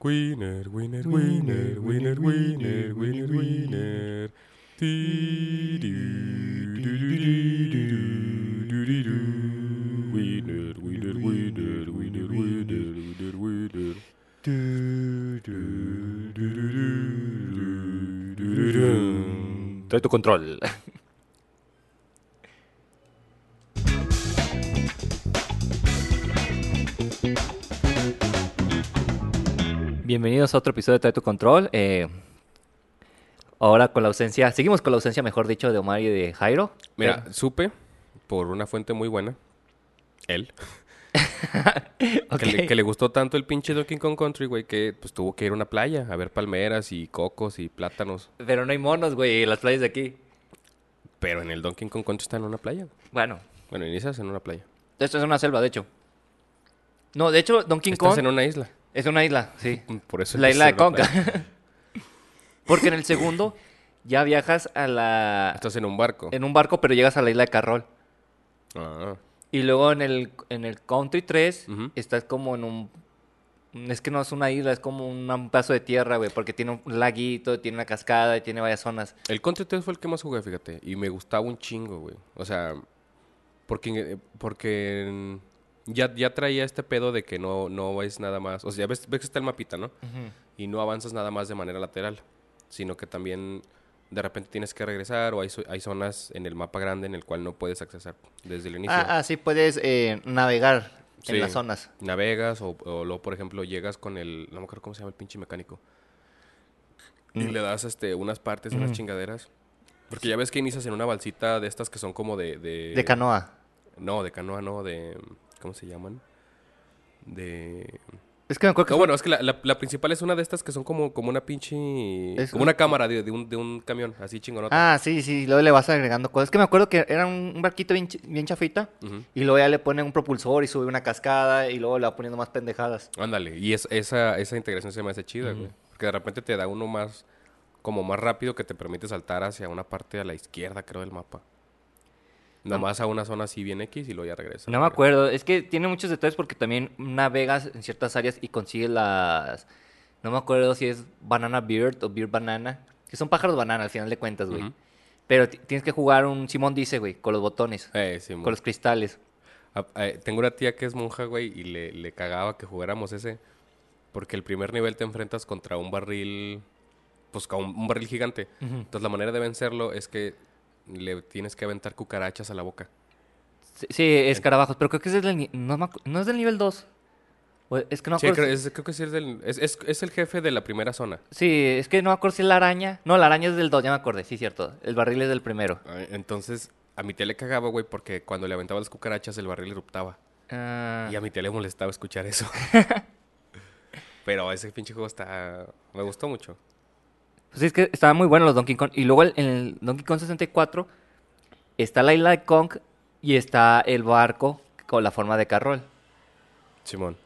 Winner, winner, winner, winner, winner, winner, winner. Winner, winner, winner, winner, winner, winner, winner. Tretto control. Bienvenidos a otro episodio de Trae tu control. Eh, ahora con la ausencia, seguimos con la ausencia, mejor dicho, de Omar y de Jairo. Mira, supe por una fuente muy buena, él, que, le, que le gustó tanto el pinche Donkey Kong Country, güey, que pues tuvo que ir a una playa a ver palmeras y cocos y plátanos. Pero no hay monos, güey, en las playas de aquí. Pero en el Donkey Kong Country está en una playa. Bueno, Bueno, inicias en una playa. esto es una selva, de hecho. No, de hecho, Donkey Estás Kong en una isla. Es una isla, sí. Por eso La isla de Conca. Porque en el segundo ya viajas a la Estás en un barco. en un barco, pero llegas a la isla de Carrol. Ah, Y luego en el, en el Country 3 Ujú. estás como en un... Es que no es una isla, es como un, pedazo de tierra, güey, porque tiene un laguito, tiene una cascada y tiene varias zonas. El Country 3 fue el que más jugué, fíjate. Y me gustaba un chingo, güey. O sea, porque, porque ya, ya traía este pedo de que no, no ves nada más. O sea, ves, ves que está el mapita, ¿no? Y no avanzas nada más de manera lateral. Sino que también de repente tienes que regresar o hay, hay zonas en el mapa grande en el cual no puedes accesar desde el inicio. Ah, ah, sí, puedes eh, navegar Sí. en las zonas. Navegas o, o luego, por ejemplo, llegas con el... No me acuerdo cómo se llama el pinche mecánico. Y Mm. le das este, unas partes, unas Ujú. chingaderas. Porque ya ves que inicias en una balsita de estas que son como de... De, De canoa. No, de canoa, no, de... ¿Cómo se llaman? De... Es que me acuerdo que No, fue- bueno, es que la, la- la principal es una de estas que son como, como una pinche... Es como un- una cámara de, de un, de un camión, así chingonota. Ah, sí, sí, luego le vas agregando cosas. Es que me acuerdo que era un, barquito bien, bien chafita. Y luego ya le ponen un propulsor y sube una cascada y luego le va poniendo más pendejadas. Ándale, y es, esa, esa integración se me hace chida, güey. Porque de repente te da uno más, como más rápido que te permite saltar hacia una parte a la izquierda, creo, del mapa. Nada más a una zona así bien X y luego ya regresa. No me acuerdo, es que tiene muchos detalles porque también navegas en ciertas áreas y consigues las... No me acuerdo si es Banana Beard o Beard Banana, que son pájaros banana al final de cuentas, güey. Pero ti- tienes que jugar un Simón dice, güey, con los botones, Eh, sí, con los cristales. Ah, eh, tengo una tía que es monja, güey, y le, le cagaba que jugáramos ese. Porque el primer nivel te enfrentas contra un barril, pues con un, un barril gigante. Entonces la manera de vencerlo es que le tienes que aventar cucarachas a la boca. Sí, sí, escarabajos, pero creo que es del, no, es del nivel 2. O Es que no Sí, creo, es- creo que sí es, del, es, es, es el jefe de la primera zona. Sí, es que no me acuerdo si es la araña. No, la araña es del 2, ya me acordé, sí, cierto. El barril es del primero. Entonces, a mi tía le cagaba, güey, porque cuando le aventaba las cucarachas el barril eruptaba. Ah, Y a mi tía le molestaba escuchar eso. Pero ese pinche juego está... Me gustó mucho. Pues es que estaban muy buenos los Donkey Kong. Y luego el- en el Donkey Kong 64 está la isla de Kong y está el barco con la forma de Carroll. Simón.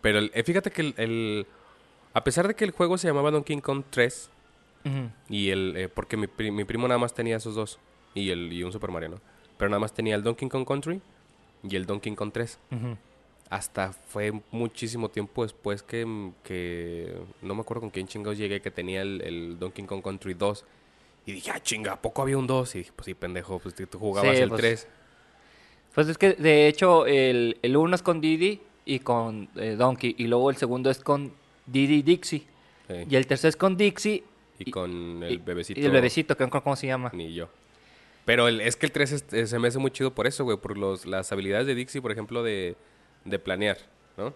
Pero el- eh, fíjate que el, el- A pesar de que el juego se llamaba Donkey Kong 3, Ujú. y el... eh, porque mi, mi primo nada más tenía esos dos, y, el, y un Super Mario, ¿no? Pero nada más tenía el Donkey Kong Country y el Donkey Kong 3. Ujú. Hasta fue muchísimo tiempo después que, que no me acuerdo con quién chingados llegué que tenía el, el Donkey Kong Country 2. Y dije, ah, chinga, ¿a poco había un 2? Y dije, pues sí, pendejo, pues tú jugabas Sí, el pues, 3. Pues es que de hecho el, el uno es con Didi y con eh, Donkey. Y luego el segundo es con Didi y Dixie. Y el tercero es con Dixie. y con el y- bebecito. Y el bebecito, que no cómo se llama. Ni yo. Pero el- es que el 3 es- eh, se me hace muy chido por eso, güey. Por los, las habilidades de Dixie, por ejemplo, de, de planear, ¿no?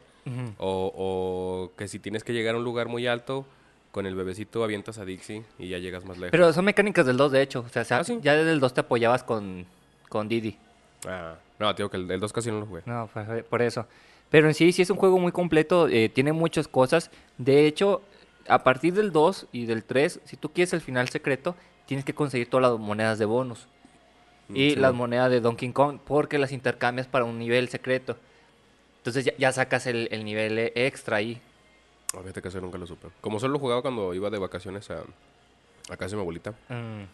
O, o que si tienes que llegar a un lugar muy alto, con el bebecito avientas a Dixie y ya llegas más lejos. Pero son mecánicas del 2, de hecho. O sea, ¿Ah, sí? ya desde el 2 te apoyabas con, con Didi. Ah, no, te digo que el, el 2 casi no lo jugué. No, por, por eso. Pero en sí, sí es un juego muy completo, eh, tiene muchas cosas. De hecho, a partir del 2 y del 3, si tú quieres el final secreto, tienes que conseguir todas las monedas de bonus. Y Mm, sí, las mo- monedas de Donkey Kong, porque las intercambias para un nivel secreto. Entonces ya, ya sacas el, el nivel eh, extra ahí. Ah, Fíjate que eso nunca lo supe. Como solo lo jugaba cuando iba de vacaciones a, a casa de mi abuelita. Mm.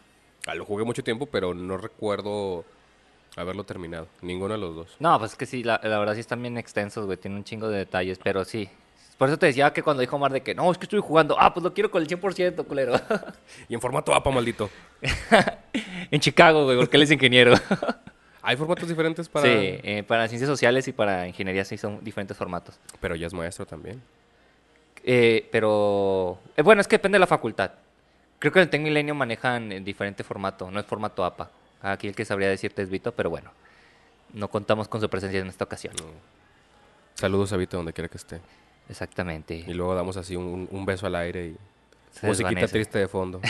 Ah, lo jugué mucho tiempo, pero no recuerdo haberlo terminado. Ninguno de los dos. No, pues es que sí, la, la verdad sí están bien extensos, güey. Tienen un chingo de detalles, pero sí. Por eso te decía que cuando dijo Omar de que no, es que estoy jugando, ah, pues lo quiero con el 100%, culero. Y en formato APA, maldito. en Chicago, güey, porque él es ingeniero. Hay formatos diferentes para... Sí, eh, para ciencias sociales y para ingeniería sí son diferentes formatos. Pero ya es maestro también. Eh, pero, eh, bueno, es que depende de la facultad. Creo que en el Tec Milenio manejan en diferente formato, no es formato APA. Aquí el que sabría decirte es Vito, pero bueno, no contamos con su presencia en esta ocasión. Saludos a Vito donde quiera que esté. Exactamente. Y luego damos así un, un beso al aire y Se musiquita desvanece. triste de fondo.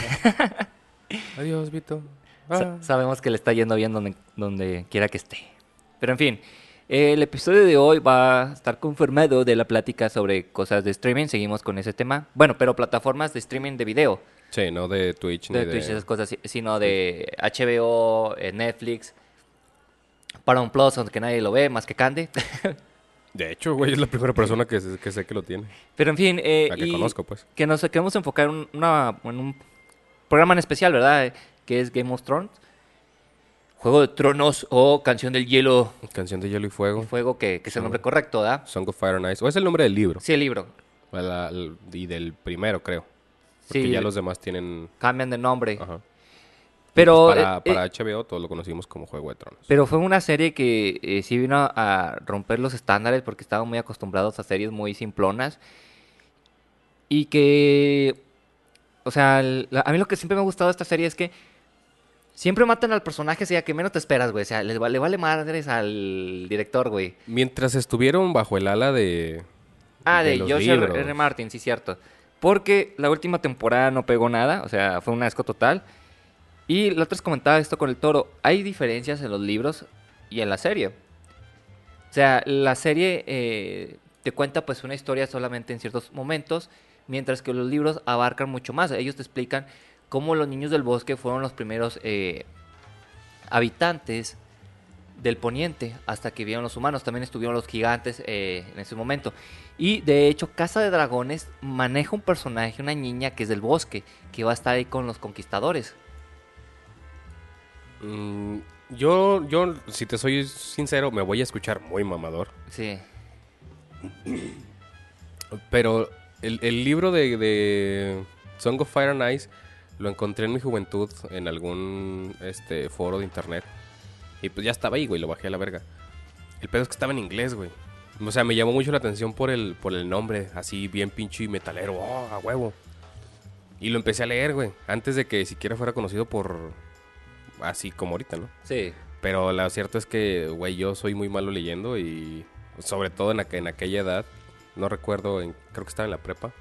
Adiós, Vito. Sa- Ah. sabemos que le está yendo bien donde, donde quiera que esté. Pero en fin, el episodio de hoy va a estar conformado de la plática sobre cosas de streaming. Seguimos con ese tema. Bueno, pero plataformas de streaming de video. Sí, no de Twitch ni de de... Twitch, esas cosas, si- sino de HBO, eh, Netflix, Paramount Plus, aunque nadie lo ve, más que Candy. De hecho, güey, es la primera persona que, sé- que sé que lo tiene. Pero en fin, eh, La que y conozco, pues. que nos queremos enfocar en, una, en un programa en especial, ¿verdad? Que es Game of Thrones. Juego de Tronos o Canción del Hielo Canción de Hielo y y Fuego. Fuego, que, que es el nombre correcto, ¿verdad? Song of Fire and Ice. O es el nombre del libro. Sí, el libro. La- y del primero, creo. Porque Sí, ya los demás tienen... cambian de nombre. Ajá. Pero, para, eh, para eh, HBO todos lo conocimos como Juego de Tronos. pero fue una serie que eh, sí vino a, a romper los estándares porque estaban muy acostumbrados a series muy simplonas. Y que, o sea, el- la- a mí lo que siempre me ha gustado de esta serie es que siempre matan al personaje, sea, que menos te esperas, güey. O sea, le, le vale madres al director, güey. Mientras estuvieron bajo el ala de... Ah, de, los George R. Martin, sí, cierto. Porque la última temporada no pegó nada, o sea, fue un asco total. Y la otra comentaba esto con el toro. Hay diferencias en los libros y en la serie. O sea, la serie eh, te cuenta pues una historia solamente en ciertos momentos, mientras que los libros abarcan mucho más. Ellos te explican cómo los niños del bosque fueron los primeros eh, habitantes del poniente hasta que vieron los humanos. También estuvieron los gigantes eh, en ese momento. Y de hecho, Casa de Dragones maneja un personaje, una niña que es del bosque, que va a estar ahí con los conquistadores. Mm, yo, yo, si te soy sincero, me voy a escuchar muy mamador. Sí. Pero el, el libro de, de Song of Fire and Ice lo encontré en mi juventud en algún este, foro de internet. Y pues ya estaba ahí, güey, lo bajé a la verga. El pedo es que estaba en inglés, güey. O sea, me llamó mucho la atención por el, por el nombre, así bien pinche metalero, oh, a huevo. Y lo empecé a leer, güey, antes de que siquiera fuera conocido por... Así como ahorita, ¿no? Sí. Pero lo cierto es que, güey, yo soy muy malo leyendo y sobre todo en, aqu- en aquella edad, no recuerdo, en- creo que estaba en la prepa.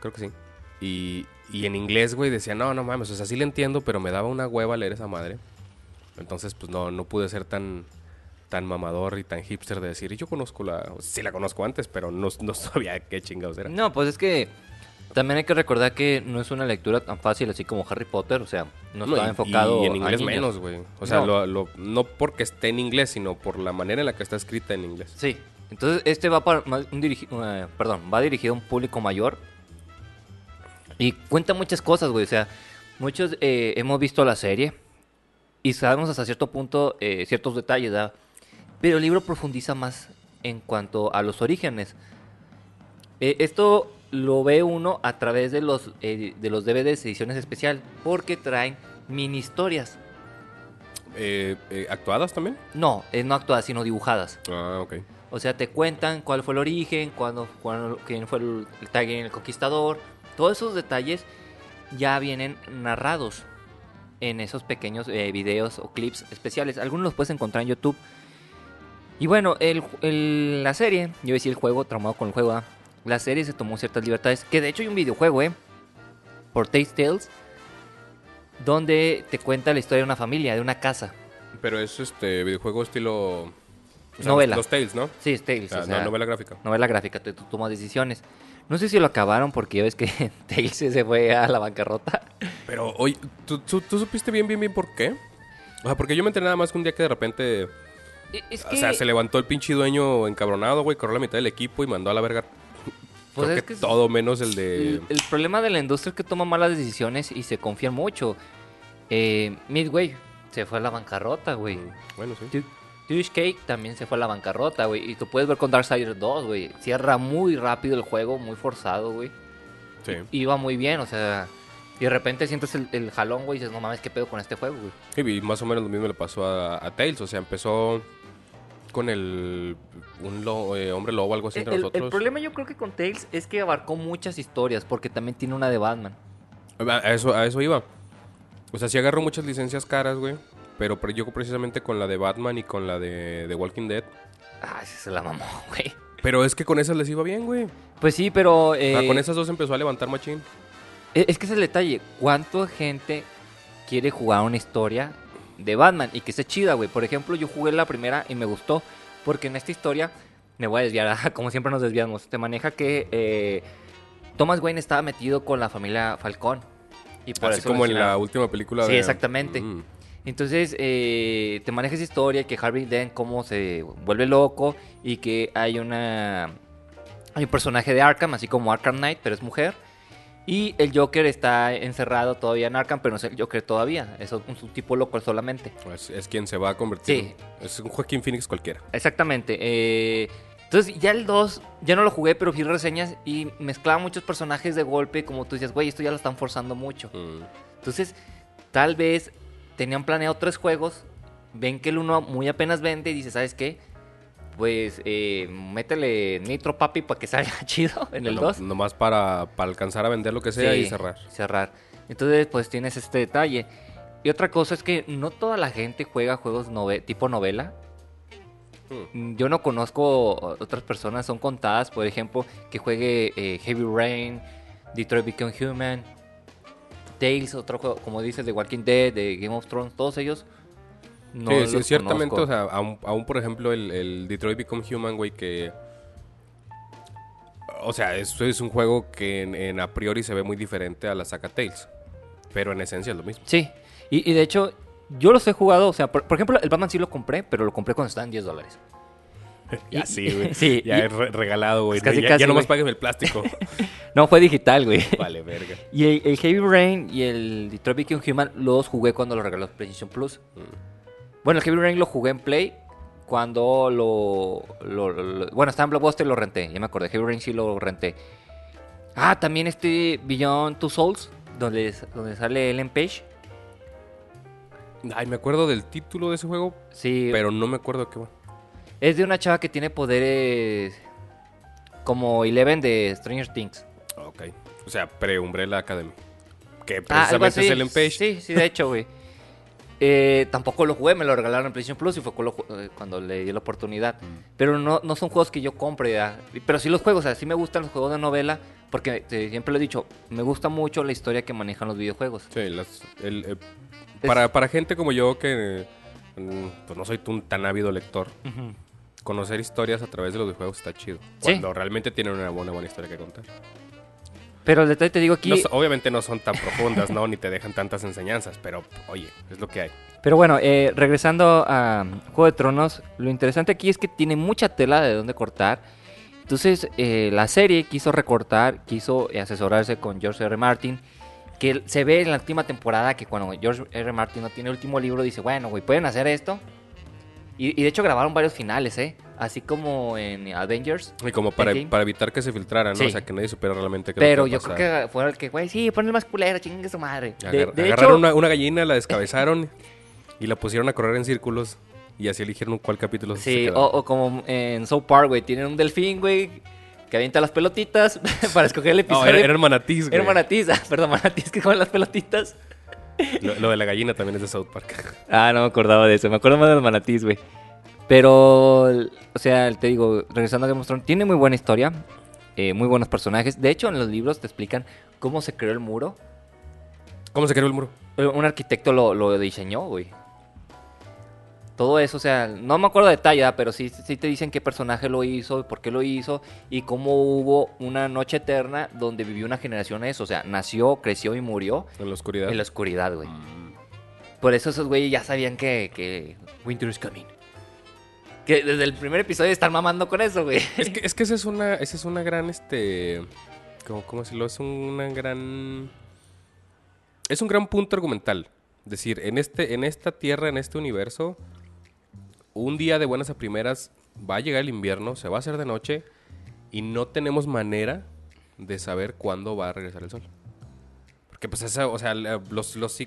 Creo que sí. Y, y en inglés, güey, decía, no, no mames, o sea, sí le entiendo, pero me daba una hueva leer esa madre. Entonces, pues no, no pude ser tan, tan mamador y tan hipster de decir, yo conozco la... Sí la conozco antes, pero no, no sabía qué chingados era. No, pues es que también hay que recordar que no es una lectura tan fácil así como Harry Potter, o sea, no No, está y- enfocado y en a inglés niños. menos, güey. O sea, No. lo- lo- no porque esté en inglés, sino por la manera en la que está escrita en inglés. Sí. Entonces, este va para un dirigi- eh, perdón, va dirigido a un público mayor. Y cuenta muchas cosas, güey. O sea, muchos eh, hemos visto la serie y sabemos hasta cierto punto eh, ciertos detalles, ¿verdad? Pero el libro profundiza más en cuanto a los orígenes. Eh, esto lo ve uno a través de los, eh, de los DVDs, ediciones especial, porque traen mini historias. Eh, ¿Actuadas también? No, no actuadas, sino dibujadas. Ah, ok. O sea, te cuentan cuál fue el origen, cuándo, cuándo- quién fue el, el el conquistador. Todos esos detalles ya vienen narrados en esos pequeños eh, videos o clips especiales. Algunos los puedes encontrar en YouTube. Y bueno, el, la serie, yo decía el juego, traumado con el juego, ¿ah? la serie se tomó ciertas libertades. Que de hecho hay un videojuego, ¿eh? Por Taste Tales, donde te cuenta la historia de una familia, de una casa. Pero es este videojuego estilo. O sea, Novela. Los, los Tales, ¿no? Sí, es Tales. Ah, o sea, no, novela gráfica. novela gráfica, tú, tú tomas decisiones. No sé si lo acabaron porque ya ves que Tales se fue a la bancarrota. Pero, oye, ¿tú, tú, tú supiste bien, bien, bien por qué? O sea, porque yo me enteré nada más que un día que de repente. Es O sea, se levantó el pinche dueño encabronado, güey, corrió la mitad del equipo y mandó a la verga. Pues creo es que, que- todo menos el de. el, el problema de la industria es que toma malas decisiones y se confían mucho. Eh, Midway se fue a la bancarrota, güey. Mm, Bueno, sí. Tush Cake también se fue a la bancarrota, güey. Y tú puedes ver con Darksiders 2, güey. Cierra muy rápido el juego, muy forzado, güey. Sí. Iba muy bien, o sea. Y de repente sientes el, el jalón, güey, y dices, no mames, ¿qué pedo con este juego, güey? Y más o menos lo mismo le pasó a, a Tails. O sea, empezó con el. Un lo- eh, hombre lobo, algo así entre El, el nosotros. problema yo creo que con Tales es que abarcó muchas historias, porque también tiene una de Batman. A eso, a eso iba. O sea, sí agarró muchas licencias caras, güey. Pero yo precisamente con la de Batman y con la de, de Walking Dead. Ah, ese se la mamó, güey. Pero es que con esas les iba bien, güey. Pues sí, pero... O sea, eh, con esas dos empezó a levantar machín. e- Es que es el detalle. ¿Cuánta gente quiere jugar una historia de Batman y que esté chida, güey? Por ejemplo, yo jugué la primera y me gustó. Porque en esta historia, me voy a desviar, como siempre nos desviamos. Te maneja que eh, Thomas Wayne estaba metido con la familia Falcón. Y por Así eso como en la última película Sí, de... exactamente. Mm. Entonces, eh, te maneja esa historia que Harvey Dent cómo se vuelve loco y que hay una hay un personaje de Arkham, así como Arkham Knight, pero es mujer. Y el Joker está encerrado todavía en Arkham, pero no es el Joker todavía. Es un, un tipo loco solamente. Es, es quien se va a convertir. Sí. Es un Joaquín Phoenix cualquiera. Exactamente. eh, entonces, ya el 2, ya no lo jugué, pero vi reseñas y mezclaba muchos personajes de golpe. Como tú dices, güey, esto ya lo están forzando mucho. Mm. Entonces, tal vez tenían planeado tres juegos, ven que el uno muy apenas vende y dice, ¿sabes qué? Pues eh, métele Nitro Papi para que salga chido en el No- 2. Nomás para, para alcanzar a vender lo que sea y cerrar. Cerrar. Entonces, pues tienes este detalle. Y otra cosa es que no toda la gente juega juegos nove- tipo novela. Hmm. Yo no conozco otras personas, son contadas, por ejemplo, que juegue eh, Heavy Rain, Detroit Become Human, Tales, otro juego, como dices, de Walking Dead, de Game of Thrones, todos ellos. No sí, ciertamente, conozco. o sea, aún, aún, por ejemplo el, el Detroit Become Human, güey, que... O sea, eso es un juego que en, en a priori se ve muy diferente a la saga Tales. Pero en esencia es lo mismo. Sí, y, y de hecho, yo los he jugado, o sea, por, por ejemplo, el Batman sí lo compré, pero lo compré cuando estaban 10 dólares. Ya sí, güey. sí, Ya y- es re- regalado, güey. Ya, casi, ya nomás pagues el plástico. No, fue digital, güey. vale, verga. Y el, el Heavy Rain y el Detroit Become Human los jugué cuando lo regaló PlayStation Plus. Bueno, el Heavy Rain lo jugué en Play cuando lo, lo- lo- Bueno, estaba en Blockbuster y lo renté. Ya me acordé. Heavy Rain sí lo renté. Ah, también este Beyond Two Souls, donde, donde sale Ellen Page. Ay, me acuerdo del título de ese juego, Sí, pero no me acuerdo de qué va. Es de una chava que tiene poderes como Eleven de Stranger Things. Ok. O sea, pre-Umbrella Academy. Que Ah, precisamente es Ellen Page. Sí, sí, de hecho, güey. Eh, tampoco lo jugué, me lo regalaron en PlayStation Plus y fue cuando, eh, cuando le di la oportunidad. Pero no, no son juegos que yo compre, ya. pero sí los juegos, o sea, sí me gustan los juegos de novela, porque eh, siempre lo he dicho, me gusta mucho la historia que manejan los videojuegos. Sí, las- el, eh, para, para gente como yo que mm, pues no soy un tan ávido lector, conocer historias a través de los videojuegos está chido. Sí. Cuando realmente tienen una buena, buena historia que contar. Pero el detalle te digo aquí, No obviamente no son tan profundas, ¿no? Ni te dejan tantas enseñanzas, pero oye, es lo que hay. pero bueno, eh, regresando a um, Juego de Tronos, lo interesante aquí es que tiene mucha tela de dónde cortar. Entonces, eh, la serie quiso recortar, quiso asesorarse con George R. Martin. Que se ve en la última temporada que cuando George R. Martin no tiene el último libro, dice, bueno, güey, pueden hacer esto. Y, y de hecho grabaron varios finales, ¿eh? Así como en Avengers. Y como para, para evitar que se filtrara, ¿no? Sí. O sea, que nadie supiera realmente qué Pero yo creo que fue el que, güey, sí, ponle más culero, chingue su madre. De, Agar- de agarraron hecho, una, una gallina, la descabezaron y la pusieron a correr en círculos. Y así eligieron cuál capítulo se Sí, o, o como en South Park, güey, tienen un delfín, güey, que avienta las pelotitas para escoger el No, episodio. era, era el manatís, güey. Era manatís, ah, perdón, manatís que comen las pelotitas. Lo, lo de la gallina también es de South Park. Ah, no me acordaba de eso, me acuerdo más de los manatís, güey. Pero, o sea, te digo, regresando a Game of Thrones, tiene muy buena historia, eh, muy buenos personajes. De hecho, en los libros te explican cómo se creó el muro. ¿Cómo se creó el muro? Eh, Un arquitecto lo, lo diseñó, güey. Todo eso, o sea, no me acuerdo de detalle, pero sí, sí te dicen qué personaje lo hizo, por qué lo hizo y cómo hubo una noche eterna donde vivió una generación eso. O sea, nació, creció y murió En la oscuridad. en la oscuridad, güey. Por eso esos güeyes ya sabían que, que Winter is coming. Que desde el primer episodio están mamando con eso, güey. Es que, es que esa es una, esa es una gran, este, ¿cómo, cómo decirlo? Es una gran, es un gran punto argumental. Es decir, en este, en esta tierra, en este universo, un día de buenas a primeras va a llegar el invierno, se va a hacer de noche y no tenemos manera de saber cuándo va a regresar el sol. Porque pues esa, o sea, los, los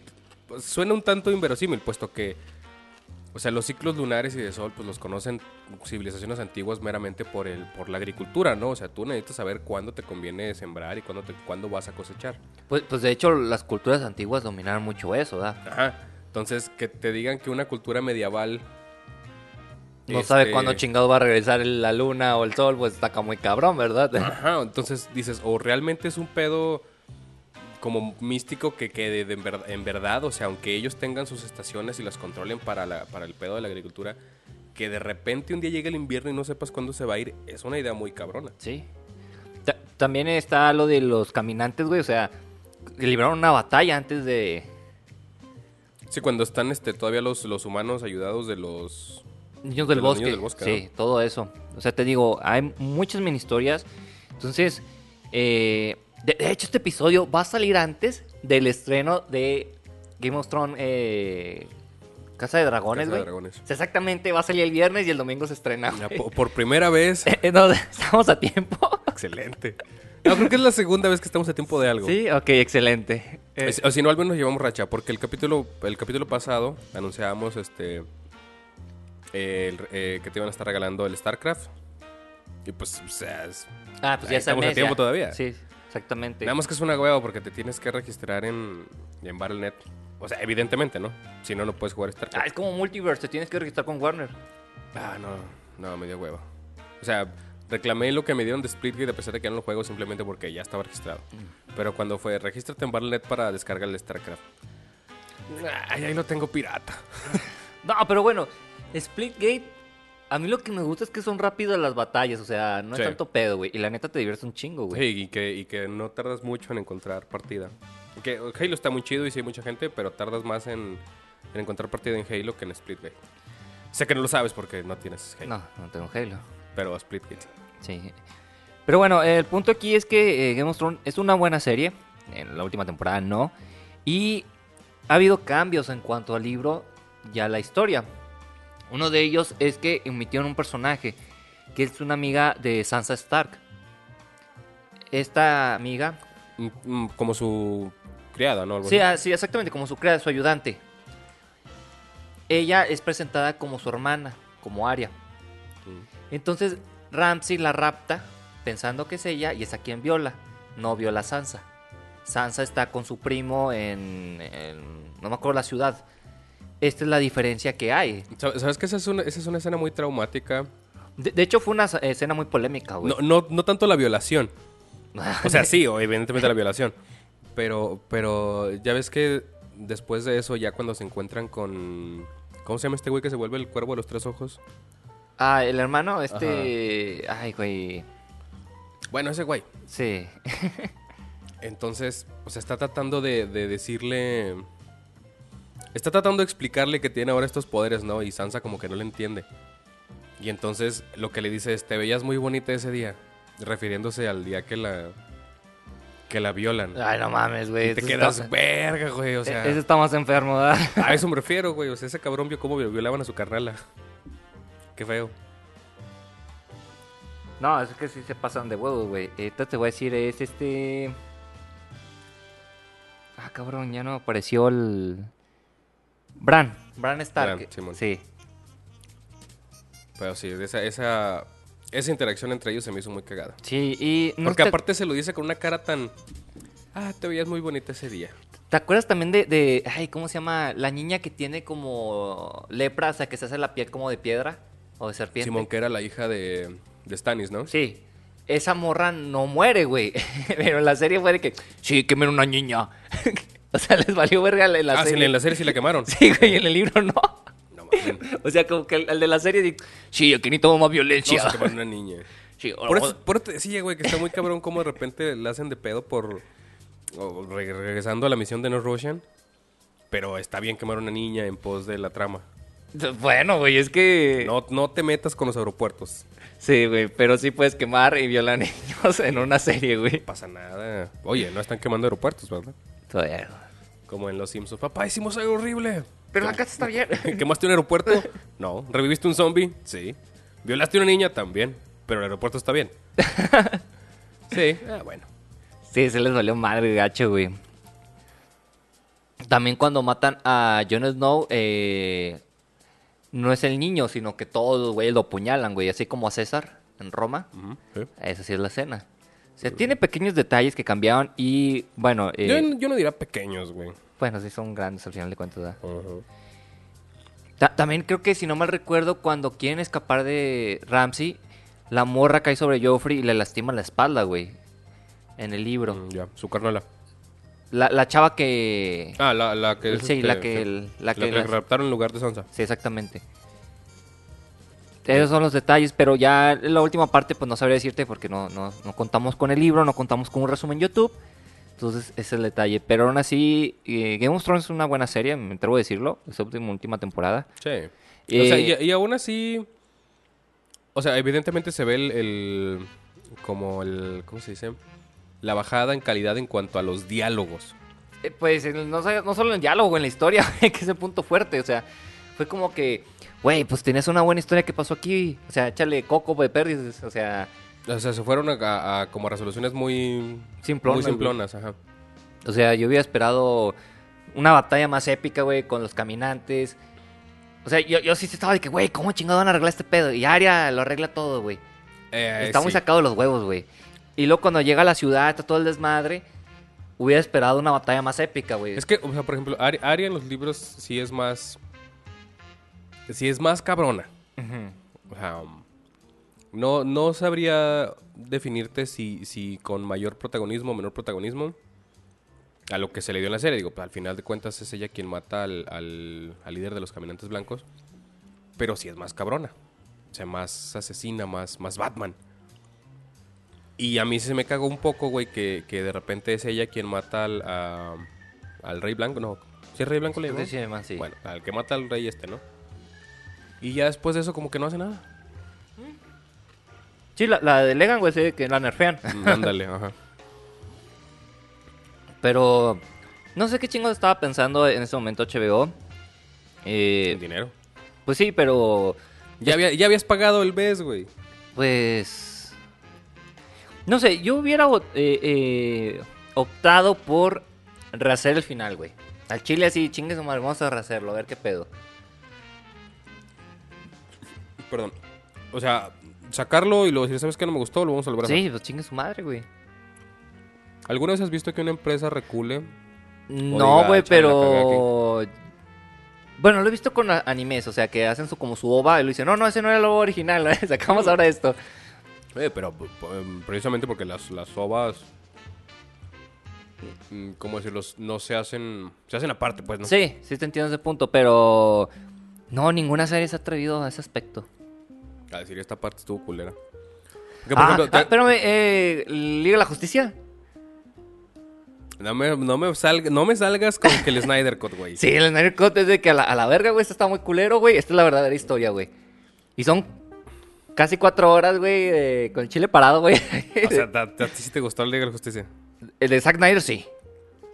pues, suena un tanto inverosímil, puesto que, o sea, los ciclos lunares y de sol, pues los conocen civilizaciones antiguas meramente por el, por la agricultura, ¿no? O sea, tú necesitas saber cuándo te conviene sembrar y cuándo, te, cuándo vas a cosechar. Pues, pues de hecho las culturas antiguas dominaron mucho eso, ¿verdad? Ajá. Entonces, que te digan que una cultura medieval No sabe este, cuándo chingado va a regresar la luna o el sol, pues está muy cabrón, ¿verdad? Ajá, entonces dices, o realmente es un pedo como místico que quede de en, ver- en verdad, o sea, aunque ellos tengan sus estaciones y las controlen para, la, para el pedo de la agricultura, que de repente un día llegue el invierno y no sepas cuándo se va a ir, es una idea muy cabrona. Sí. Ta- también está lo de los caminantes, güey, o sea, libraron una batalla antes de Sí, cuando están este, todavía los, los humanos ayudados de los... Niños del De bosque. niños del bosque, sí, todo eso. O sea, te digo, hay muchas mini historias. Entonces, eh, de, de hecho, este episodio va a salir antes del estreno de Game of Thrones eh, Casa de Dragones, Casa de güey. Dragones. O sea, exactamente, va a salir el viernes y el domingo se estrena. Ya, por primera vez... Eh, no, estamos a tiempo. Excelente. No, creo que es la segunda vez que estamos a tiempo de algo. Sí, ok, excelente. Eh, si no, al menos llevamos racha, porque el capítulo, el capítulo pasado anunciábamos este el- eh, que te iban a estar regalando el StarCraft. Y pues, o sea, es- ah, pues ahí ya estamos a sabes. tiempo todavía. Sí, exactamente. nada más que es una hueva porque te tienes que registrar en, en Battle.net. O sea, evidentemente, ¿no? Si no, no puedes jugar Ah, StarCraft. es como Multiverse, te tienes que registrar con Warner. Ah, no, no, me dio hueva. O sea, reclamé lo que me dieron de Splitgate a pesar de que ya no lo juego simplemente porque ya estaba registrado. Mm. Pero cuando fue, regístrate en Battle.net para descargar el StarCraft. Ay, ahí lo tengo pirata. No, pero bueno, Splitgate, a mí lo que me gusta es que son rápidas las batallas, o sea, no Sí. es tanto pedo, güey. Y la neta te diviertes un chingo, güey. Sí, y que, y que no tardas mucho en encontrar partida. Que Halo está muy chido y sí hay mucha gente, pero tardas más en, en encontrar partida en Halo que en Splitgate. Sé que no lo sabes porque no tienes Halo, No, no tengo Halo. pero Splitgate. Sí. Pero bueno, el punto aquí es que eh, Game of Thrones es una buena serie. En la última temporada no. Y ha habido cambios en cuanto al libro y a la historia. Uno de ellos es que emitieron un personaje que es una amiga de Sansa Stark. Esta amiga Mm, mm, Como su criada, ¿no? Sí, ah, sí, exactamente, como su criada, su ayudante. Ella es presentada como su hermana, como Arya. Mm. Entonces Ramsey la rapta pensando que es ella y es a quien viola. No viola a Sansa. Sansa está con su primo en, en- no me acuerdo la ciudad. Esta es la diferencia que hay. ¿Sabes que esa es, una, esa es una escena muy traumática? De, de hecho fue una escena muy polémica, güey. No, no, no tanto la violación. O sea, sí, evidentemente la violación. Pero, pero ya ves que después de eso, ya cuando se encuentran con... ¿Cómo se llama este güey que se vuelve el cuervo de los tres ojos? Ah, el hermano, este... Ay, güey. Bueno, ese güey. Sí. Entonces, o sea, está tratando de, de decirle... Está tratando de explicarle que tiene ahora estos poderes, ¿no? Y Sansa como que no le entiende. Y entonces lo que le dice es, te veías muy bonita ese día. Refiriéndose al día que la... Que la violan. Ay, no mames, güey. te quedas, está- verga, güey, o sea... Ese está más enfermo, ¿verdad? A eso me refiero, güey. O sea, ese cabrón vio cómo violaban a su carnala. Qué feo. No, es que sí se pasan de huevos, güey. Ahorita te voy a decir, es este... Ah, cabrón, ya no apareció el... Bran, Bran Stark. Bran, Simón. sí. Pero sí, esa, esa, esa interacción entre ellos se me hizo muy cagada. Sí, y... no Porque te- aparte se lo dice con una cara tan... Ah, te veías muy bonita ese día. ¿Te acuerdas también de, de... Ay, ¿cómo se llama? La niña que tiene como lepra, o sea, que se hace la piel como de piedra o de serpiente. Simón, que era la hija de, de Stannis, ¿no? Sí. Esa morra no muere, güey. Pero en la serie fue de que... Sí, que era una niña. o sea, les valió verga en la ah, sí, serie. en la serie sí la quemaron. Sí, güey, en el libro no. No, mames. O sea, como que el, el de la serie dice, sí, aquí ni todo más No, violencia. se quemaron una niña. Sí, Por eso, por eso te decía, güey, que está muy cabrón cómo de repente le hacen de pedo por... regresando a la misión de No Russian. Pero está bien quemar una niña en pos de la trama. Bueno, güey, es que... No, no te metas con los aeropuertos. Sí, güey, pero sí puedes quemar y violar niños en una serie, güey. No pasa nada. Oye, no están quemando aeropuertos, ¿verdad? Todavía. Como en Los Simpsons. Papá, hicimos algo horrible. Pero la casa está bien. ¿Quemaste un aeropuerto? No. ¿Reviviste un zombie? Sí. ¿Violaste a una niña? También. Pero el aeropuerto está bien. Sí, ah, bueno. Sí, se les valió madre gacho, güey. También cuando matan a Jon Snow, eh, no es el niño, sino que todos los güeyes lo apuñalan, güey. Así como a César en Roma. Sí. Esa sí es la escena. Sea, tiene pequeños detalles que cambiaban y, bueno, eh, Yo, yo no diría pequeños, güey. bueno, sí son grandes al final de cuentas. Ta- también creo que, si no mal recuerdo, cuando quieren escapar de Ramsey, la morra cae sobre Joffrey y le lastima la espalda, güey. En el libro. Mm, Ya, su carnala. La, la chava que... Ah, la, la que... es, Sí, este, la que- sí. el- la La que que, las- raptaron en lugar de Sansa. Sí, exactamente. Esos son los detalles, pero ya la última parte pues no sabría decirte porque no, no, no contamos con el libro, no contamos con un resumen en YouTube. Entonces ese es el detalle. Pero aún así, eh, Game of Thrones es una buena serie, me atrevo a decirlo. Es la última, última temporada. Sí. o Eh, sea, y, y aún así... O sea, evidentemente se ve el, el- Como el... ¿Cómo se dice? La bajada en calidad en cuanto a los diálogos. Eh, pues no, no solo en el diálogo, en la historia, que es el punto fuerte. O sea, fue como que, güey, pues tenías una buena historia que pasó aquí. O sea, échale coco de pérdidas. O sea, O sea, se fueron a, como resoluciones muy... Simplonas, Muy simplonas, ajá. O sea, yo hubiera esperado una batalla más épica, güey, con los caminantes. O sea, yo, yo sí estaba de que, güey, ¿cómo chingado van a arreglar este pedo? Y Arya lo arregla todo, güey. Eh, Está muy sacado de los huevos, güey. Y luego cuando llega a la ciudad, está todo el desmadre. Hubiera esperado una batalla más épica, güey. Es que, o sea, por ejemplo, Ari- Arya en los libros sí es más... Sí es más cabrona. O sea, um, no, no sabría definirte si, si con mayor protagonismo o menor protagonismo a lo que se le dio en la serie. Digo, pues, al final de cuentas es ella quien mata al, al- al líder de los caminantes blancos. Pero sí es más cabrona. O sea, más asesina, más, más Batman. Y a mí sí se me cagó un poco, güey, que, que de repente es ella quien mata al, a- al rey blanco. No, ¿sí es rey blanco le que sí, además, sí. Bueno, al que mata al rey este, ¿no? Y ya después de eso como que no hace nada. Sí, la, la de Legan, güey, sí, que la nerfean. Mm, Ándale, ajá. Pero no sé qué chingo estaba pensando en ese momento HBO. Eh, dinero. pues sí, pero Ya, había- ya habías pagado el mes, güey. pues... No sé, yo hubiera eh, eh, optado por rehacer el final, güey. Al chile así, chingue su madre, vamos a rehacerlo, a ver qué pedo. Perdón. O sea, sacarlo y luego decir, ¿sabes qué no me gustó? Lo vamos a volver a hacer. Sí, pues chingue su madre, güey. ¿Alguna vez has visto que una empresa recule? No, güey, "Chale, la cagué pero... Bueno, lo he visto con animes, o sea, que hacen su, como su OVA y lo dicen, no, no, ese no era el OVA original, sacamos ahora esto. Eh, pero em, precisamente porque las, las ovas, mm, ¿cómo decirlo? No se hacen, se hacen aparte, pues, ¿no? Sí, sí te entiendo ese punto, pero... No, ninguna serie se ha atrevido a ese aspecto. A decir, esta parte estuvo culera. Porque, por Ah, ejemplo, te- ah, espérame, eh, ¿Liga de la Justicia? no, me, no, me salga- no me salgas con que el Snyder Cut, güey. Sí, el Snyder Cut es de que a la, a la verga, güey, esto está muy culero, güey. Esta es la verdadera historia, güey. Y son casi cuatro horas, güey, de- con el chile parado, güey. O sea, ¿a, a ti sí te gustó el Liga de la Justicia? el de Zack Snyder, sí.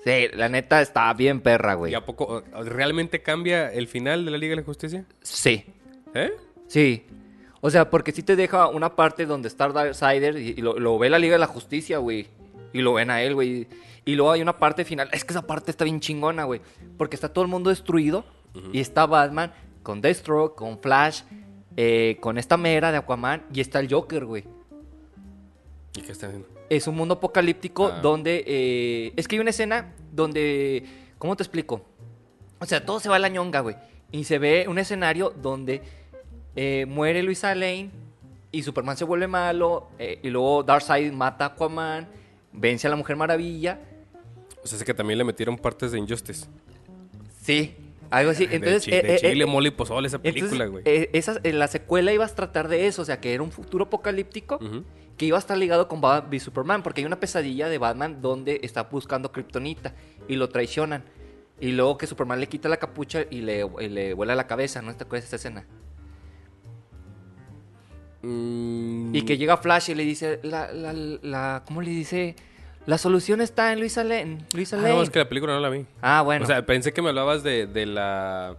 Sí, la neta está bien perra, güey. ¿Y a poco o- realmente cambia el final de la Liga de la Justicia? Sí, ¿Eh? sí. O sea, porque sí te deja una parte donde está Darkseid y, y lo, lo ve la Liga de la Justicia, güey. Y lo ven a él, güey. Y luego hay una parte final. Es que esa parte está bien chingona, güey. Porque está todo el mundo destruido. Y está Batman con Deathstroke, con Flash, eh, con esta mera de Aquaman. Y está el Joker, güey. ¿Y qué está haciendo? Es un mundo apocalíptico Ah. donde... eh, es que hay una escena donde... ¿Cómo te explico? O sea, todo se va a la ñonga, güey. Y se ve un escenario donde eh, muere Luisa Lane y Superman se vuelve malo. eh, y luego Darkseid mata a Aquaman, vence a la Mujer Maravilla. O sea, es que también le metieron partes de Injustice. Sí, algo así. Entonces, de, chi- de eh, eh, chile, eh, mole y pozole esa entonces, película, güey. eh, esa- eh, la secuela ibas a tratar de eso, o sea, que era un futuro apocalíptico que iba a estar ligado con Batman v Superman, porque hay una pesadilla de Batman donde está buscando Kryptonita y lo traicionan. Y luego que Superman le quita la capucha y le, y le vuela la cabeza, ¿no te acuerdas de esa escena? Mm, Y que llega Flash y le dice, la, la, la- ¿cómo le dice? La solución está en Luisa Lane. Luisa ah, Lane. no, es que la película no la vi. Ah, bueno. O sea, pensé que me hablabas de, de la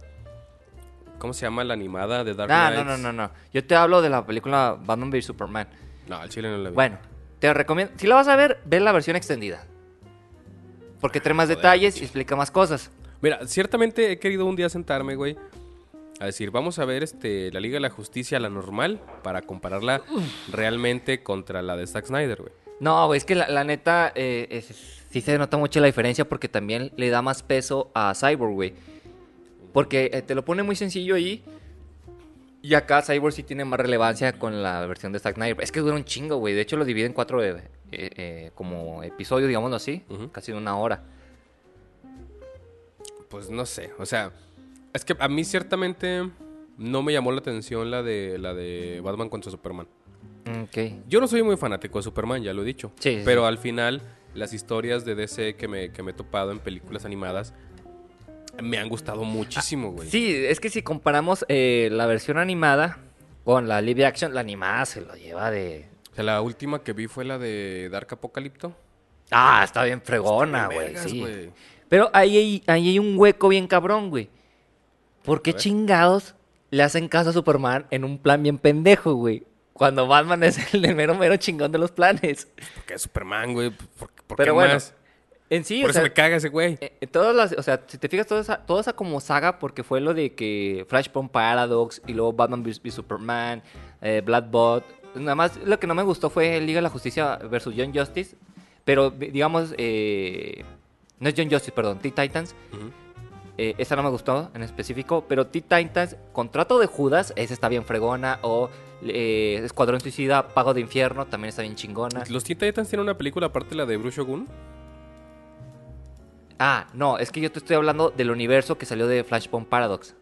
¿Cómo se llama la animada de Dark Ah, Knight? no, no, no, no. Yo te hablo de la película Batman vs Superman. No, al chile no la vi. Bueno, te recomiendo. Si la vas a ver, ve la versión extendida. Porque trae más Joder, detalles y explica más cosas. Mira, ciertamente he querido un día sentarme, güey, a decir, vamos a ver este la Liga de la Justicia, la normal, para compararla realmente contra la de Zack Snyder, güey. No, güey, es que la, la neta, eh, es- sí se nota mucho la diferencia porque también le da más peso a Cyborg, güey. Porque eh, te lo pone muy sencillo ahí. Y acá Cyborg sí tiene más relevancia con la versión de Zack Snyder. Es que dura un chingo, güey. De hecho, lo divide en cuatro eh, eh, como episodios, digámoslo así. Casi de una hora. Pues no sé, o sea, es que a mí ciertamente no me llamó la atención la de la de Batman contra Superman. Ok. Yo no soy muy fanático de Superman, ya lo he dicho. Sí, pero sí. al final, las historias de DC que me, que me he topado en películas animadas me han gustado muchísimo, güey. Sí, es que si comparamos eh, la versión animada con la live action, la animada se lo lleva de... O sea, la última que vi fue la de Dark Apocalipto. Ah, está bien fregona, güey. Sí. Pero ahí hay, ahí hay un hueco bien cabrón, güey. ¿Por qué chingados le hacen caso a Superman en un plan bien pendejo, güey? Cuando Batman es el mero mero chingón de los planes. Porque es Superman, güey. ¿Por, por Pero qué bueno, más? En sí, Por o eso sea, me caga ese güey. eh, eh, todas las, o sea, si te fijas, toda esa, toda esa como saga, porque fue lo de que Flashpoint Paradox y luego Batman vs vs Superman, eh, Bloodbot. Nada más lo que no me gustó fue Liga de la Justicia versus John Justice. Pero di- digamos, eh, no es John Justice, perdón, Teen Titans. Eh, esa no me gustó en específico, pero Teen Titans, Contrato de Judas, esa está bien fregona. O eh, Escuadrón Suicida, Pago de Infierno, también está bien chingona. ¿Los Teen Titans tienen una película aparte de la de Bruce Shogun? Ah, no, es que yo te estoy hablando del universo que salió de Flashpoint Paradox.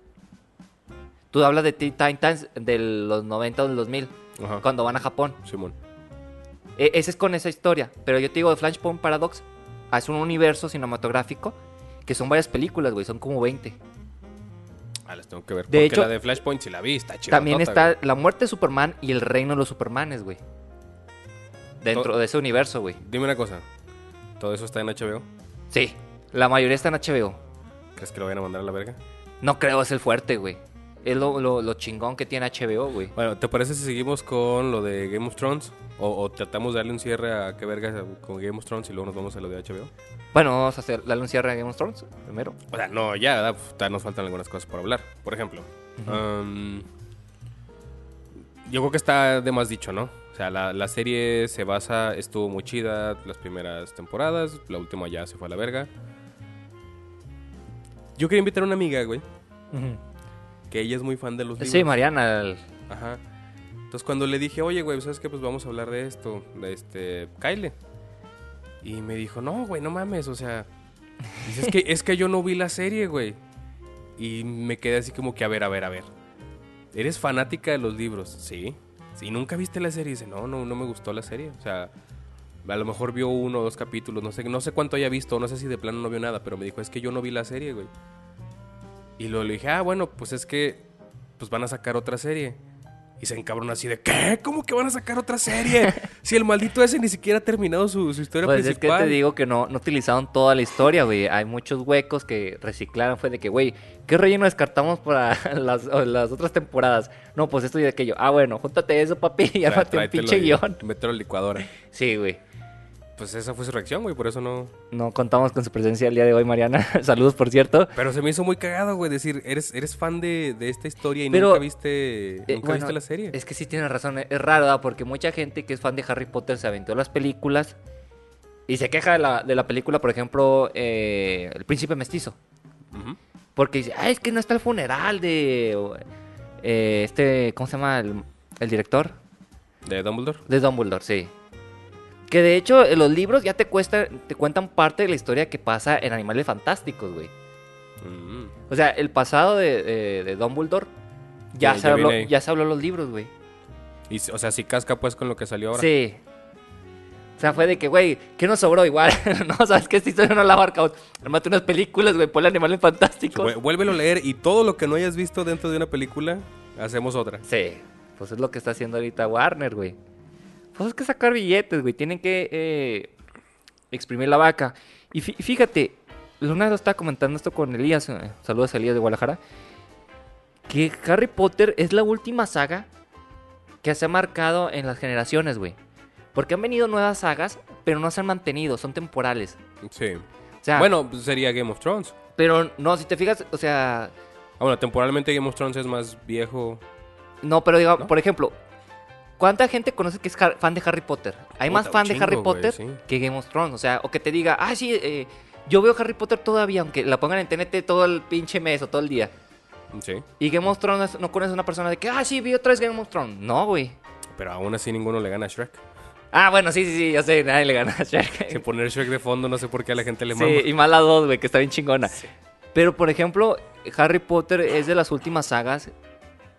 Tú hablas de Teen Titans de los 90 o del 2000, Ajá. cuando van a Japón. Simón. E- ese es con esa historia, pero yo te digo de Flashpoint Paradox, ah, es un universo cinematográfico que son varias películas, güey, son como 20. Ah, las tengo que ver. De Porque hecho- la de Flashpoint si la vi, está chida. También está la muerte de Superman y el reino de los Supermanes, güey. Dentro de ese universo, güey. Dime una cosa. ¿Todo eso está en HBO? Sí, la mayoría está en HBO. ¿Crees que lo vayan a mandar a la verga? No creo es el fuerte, güey. Es lo, lo- lo chingón que tiene HBO, güey. Bueno, ¿te parece si seguimos con lo de Game of Thrones? O, o tratamos de darle un cierre a qué verga con Game of Thrones y luego nos vamos a lo de HBO? Bueno, vamos a hacer darle un cierre a Game of Thrones primero. O sea, no, ya. Pues, todavía nos faltan algunas cosas por hablar. Por ejemplo, um, yo creo que está de más dicho, ¿no? O sea, la, la serie se basa, estuvo muy chida las primeras temporadas, la última ya se fue a la verga. Yo quería invitar a una amiga, güey, que ella es muy fan de los libros. Sí, Mariana. el- Ajá. Entonces cuando le dije, oye, güey, ¿sabes qué? Pues vamos a hablar de esto, de este, Kyle. Y me dijo, no, güey, no mames, o sea, dice, es, que, es que yo no vi la serie, güey. Y me quedé así como que, a ver, a ver, a ver. ¿Eres fanática de los libros? Sí. Sí, nunca viste la serie. Dice, no, no, no me gustó la serie. O sea, a lo mejor vio uno o dos capítulos, no sé, no sé cuánto haya visto, no sé si de plano no vio nada, pero me dijo, es que yo no vi la serie, güey. Y luego le dije, ah, bueno, pues es que pues van a sacar otra serie. Y se encabrona así de, ¿qué? ¿Cómo que van a sacar otra serie? si el maldito ese ni siquiera ha terminado su, su historia Pues es que principal. te digo que no, no utilizaron toda la historia, güey. Hay muchos huecos que reciclaron. Fue de que, güey, ¿qué relleno descartamos para las, las otras temporadas? No, pues esto y aquello. Ah, bueno, júntate eso, papi, y ármate un pinche guion. Mételo a la licuadora. Sí, güey. Pues esa fue su reacción, güey, por eso no... No contamos con su presencia el día de hoy, Mariana. Saludos, por cierto. Pero se me hizo muy cagado, güey, decir, eres, eres fan de, de esta historia y Pero, nunca viste, Eh, nunca bueno, viste la serie. Es que sí tienes razón, es raro, ¿verdad? Porque mucha gente que es fan de Harry Potter se aventó las películas y se queja de la, de la película, por ejemplo, eh, El Príncipe Mestizo. Porque dice, ah, es que no está el funeral de eh, este, ¿cómo se llama? El, el director De Dumbledore. de Dumbledore, sí. Que de hecho en los libros ya te, cuesta, te cuentan parte de la historia que pasa en Animales Fantásticos, güey. Mm. O sea, el pasado de, de, de Dumbledore ya, se ya habló, ya se habló en los libros, güey. Y, o sea, si casca pues con lo que salió ahora. Sí. O sea, fue de que, güey, ¿qué nos sobró igual? no, sabes que esta historia no la abarca. Armate unas películas, güey, ponle animales fantásticos. Vué- Vuélvelo a leer y todo lo que no hayas visto dentro de una película, hacemos otra. Sí, pues es lo que está haciendo ahorita Warner, güey. Pues es que sacar billetes, güey. Tienen que eh, exprimir la vaca. Y fí- fíjate, Luna estaba comentando esto con Elías. eh, saludos a Elías de Guadalajara. que Harry Potter es la última saga que se ha marcado en las generaciones, güey. Porque han venido nuevas sagas, pero no se han mantenido, son temporales. Sí. O sea, Bueno, pues sería Game of Thrones. pero no, si te fijas, o sea, Ah, bueno, temporalmente Game of Thrones es más viejo. no, pero digo, ¿No? por ejemplo, ¿cuánta gente conoce que es fan de Harry Potter? Hay más fan de Harry Potter sí. que Game of Thrones, o sea, o que te diga, ah, sí, eh, yo veo Harry Potter todavía, aunque la pongan en TNT todo el pinche mes o todo el día. Sí. Y Game of Thrones no conoces a una persona de que, ah, sí, vi otra vez Game of Thrones. No, güey. Pero aún así ninguno le gana a Shrek. Ah, bueno, sí, sí, sí, yo sé, nadie le gana a Shrek. Si poner Shrek de fondo, no sé por qué a la gente le Sí, mama. y más la 2, güey, que está bien chingona. Pero, por ejemplo, Harry Potter es de las últimas sagas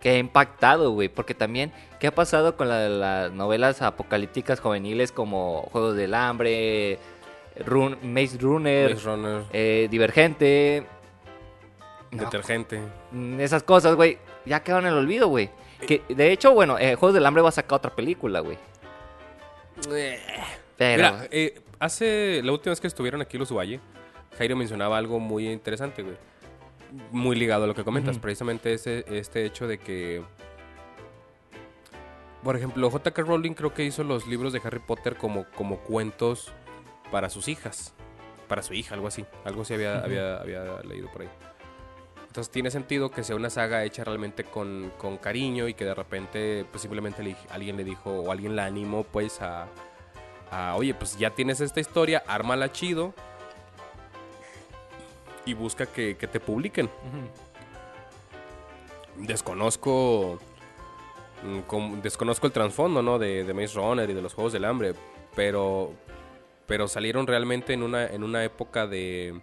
que ha impactado, güey. Porque también, ¿qué ha pasado con la- las novelas apocalípticas juveniles como Juegos del Hambre, Run, Maze Runner, Maze Runner, eh, Divergente? No, Detergente. mm, esas cosas, güey, ya quedaron en el olvido, güey. Que, de hecho, bueno, eh, Juegos del Hambre va a sacar otra película, güey. Pero... Mira, eh, hace la última vez que estuvieron aquí los Valle, Jairo mencionaba algo muy interesante, güey. Muy ligado a lo que comentas, precisamente ese, este hecho de que, por ejemplo, J.K. Rowling creo que hizo los libros de Harry Potter como, como cuentos para sus hijas, para su hija, algo así, algo así había, había, había leído por ahí. Entonces tiene sentido que sea una saga hecha realmente con, con cariño y que de repente pues, simplemente le- alguien le dijo o alguien la animó pues a, a, oye, pues ya tienes esta historia, ármala chido y busca que, que te publiquen. Desconozco mm, desconozco el trasfondo, ¿no? De, de Maze Runner y de los Juegos del Hambre, pero pero salieron realmente en una en una época de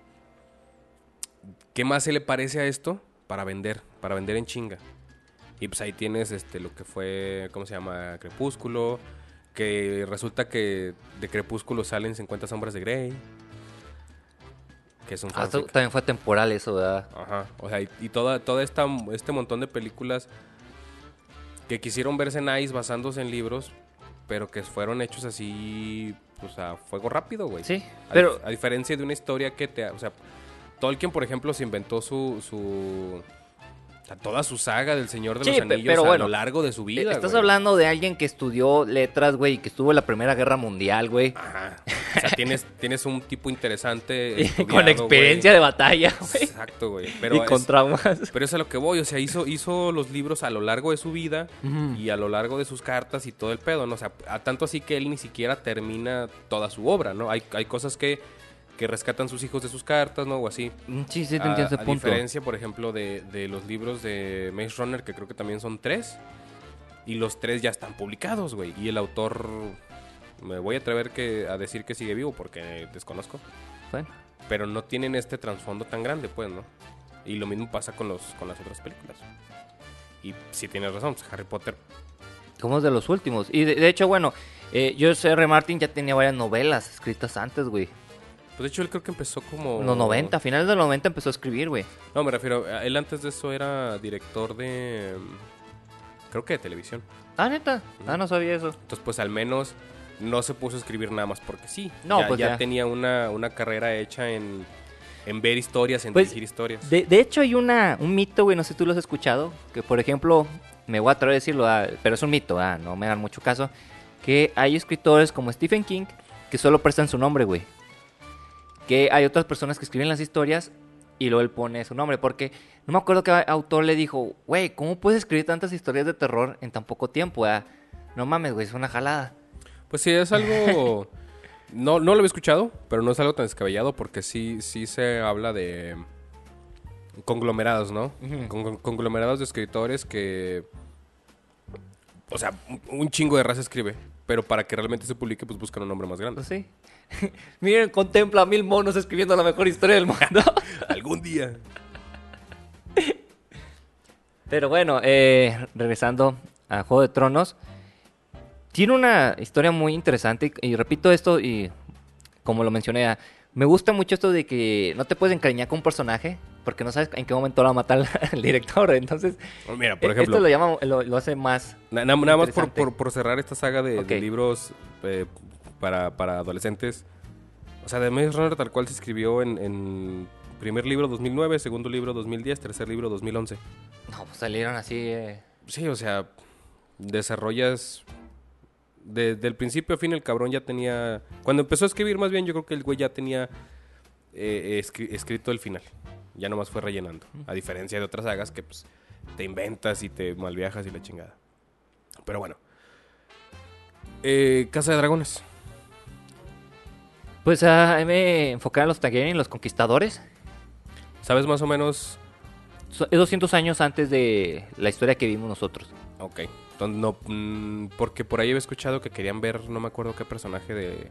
¿qué más se le parece a esto? Para vender, para vender en chinga. Y pues ahí tienes este lo que fue, ¿cómo se llama? Crepúsculo, que resulta que de Crepúsculo salen 50 sombras de Grey. Que es un Ah, esto también fue temporal eso, ¿verdad? Ajá, o sea, y, y toda, toda esta, este montón de películas que quisieron verse nice basándose en libros, pero que fueron hechos así, pues a fuego rápido, güey. Sí, A, pero... a diferencia de una historia que te... O sea, Tolkien, por ejemplo, se inventó su... su o sea, toda su saga del Señor de Sí, los Anillos pero a bueno, lo largo de su vida. Eh, Estás güey. hablando de alguien que estudió letras, güey, y que estuvo en la Primera Guerra Mundial, güey. Ajá. O sea, tienes, tienes un tipo interesante. Con experiencia de batalla, güey. Exacto, güey. Pero Y es- con traumas. Pero es a lo que voy, o sea, hizo, hizo los libros a lo largo de su vida y a lo largo de sus cartas y todo el pedo, ¿no? O sea, a tanto así que él ni siquiera termina toda su obra, ¿no? Hay, hay cosas que, que rescatan sus hijos de sus cartas, ¿no? O así. Mm, Sí, sí, te entiendo ese a punto. diferencia, por ejemplo, de, de los libros de Maze Runner, que creo que también son tres, y los tres ya están publicados, güey. Y el autor, me voy a atrever que, a decir que sigue vivo porque desconozco Bueno, pero no tienen este trasfondo tan grande, pues, ¿no? Y lo mismo pasa con, los, con las otras películas. Y sí tienes razón, pues, Harry Potter. como es de los últimos. Y de, de hecho, bueno, eh, George R. Martin ya tenía varias novelas escritas antes, güey. Pues de hecho él creo que empezó como... En los 90, a finales de los 90 empezó a escribir, güey. No, me refiero, él antes de eso era director de... Creo que de televisión. Ah, neta. Ah, no sabía eso. Entonces, pues al menos no se puso a escribir nada más porque sí. No, ya, pues ya ya. tenía una, una carrera hecha en, en ver historias, en Pues, dirigir historias. De, de hecho, hay una, un mito, güey, no sé si tú lo has escuchado, que por ejemplo, me voy a atrever a decirlo, ah, pero es un mito, ah, no me hagan mucho caso, que hay escritores como Stephen King que solo prestan su nombre, güey. Que hay otras personas que escriben las historias y luego él pone su nombre, porque no me acuerdo qué autor le dijo, güey, ¿cómo puedes escribir tantas historias de terror en tan poco tiempo? ah? No mames, güey, es una jalada. Pues sí, es algo... No, no lo había escuchado, pero no es algo tan descabellado porque sí, sí se habla de conglomerados, ¿no? Con- conglomerados de escritores que... O sea, un- un chingo de raza escribe, pero para que realmente se publique, pues buscan un nombre más grande. Pues sí. Miren, contempla a mil monos escribiendo la mejor historia del mundo. Algún día. Pero bueno, eh, regresando a Juego de Tronos, tiene una historia muy interesante y, y repito esto y como lo mencioné, me gusta mucho esto de que no te puedes encariñar con un personaje porque no sabes en qué momento lo va a matar el director. Entonces, Oh, Mira, por eh, ejemplo, esto lo, llama, lo, lo hace más... na- na- nada más por, por- por cerrar esta saga de, libros eh, para, para adolescentes. O sea, de Maze Runner tal cual se escribió en, en Primer libro 2009, segundo libro 2010, tercer libro 2011. No, pues salieron así. eh, Sí, o sea, desarrollas... Desde el principio a fin el cabrón ya tenía... Cuando empezó a escribir más bien yo creo que el güey ya tenía eh, escri- escrito el final. Ya nomás fue rellenando. A diferencia de otras sagas que pues te inventas y te malviajas y la chingada. Pero bueno. Eh, Casa de Dragones. Pues a mí me enfoqué en los Targaryen, los conquistadores. ¿Sabes más o menos? So- Es 200 años antes de la historia que vimos nosotros. Ok. Entonces, no, mm, porque por ahí había escuchado que querían ver, no me acuerdo qué personaje de,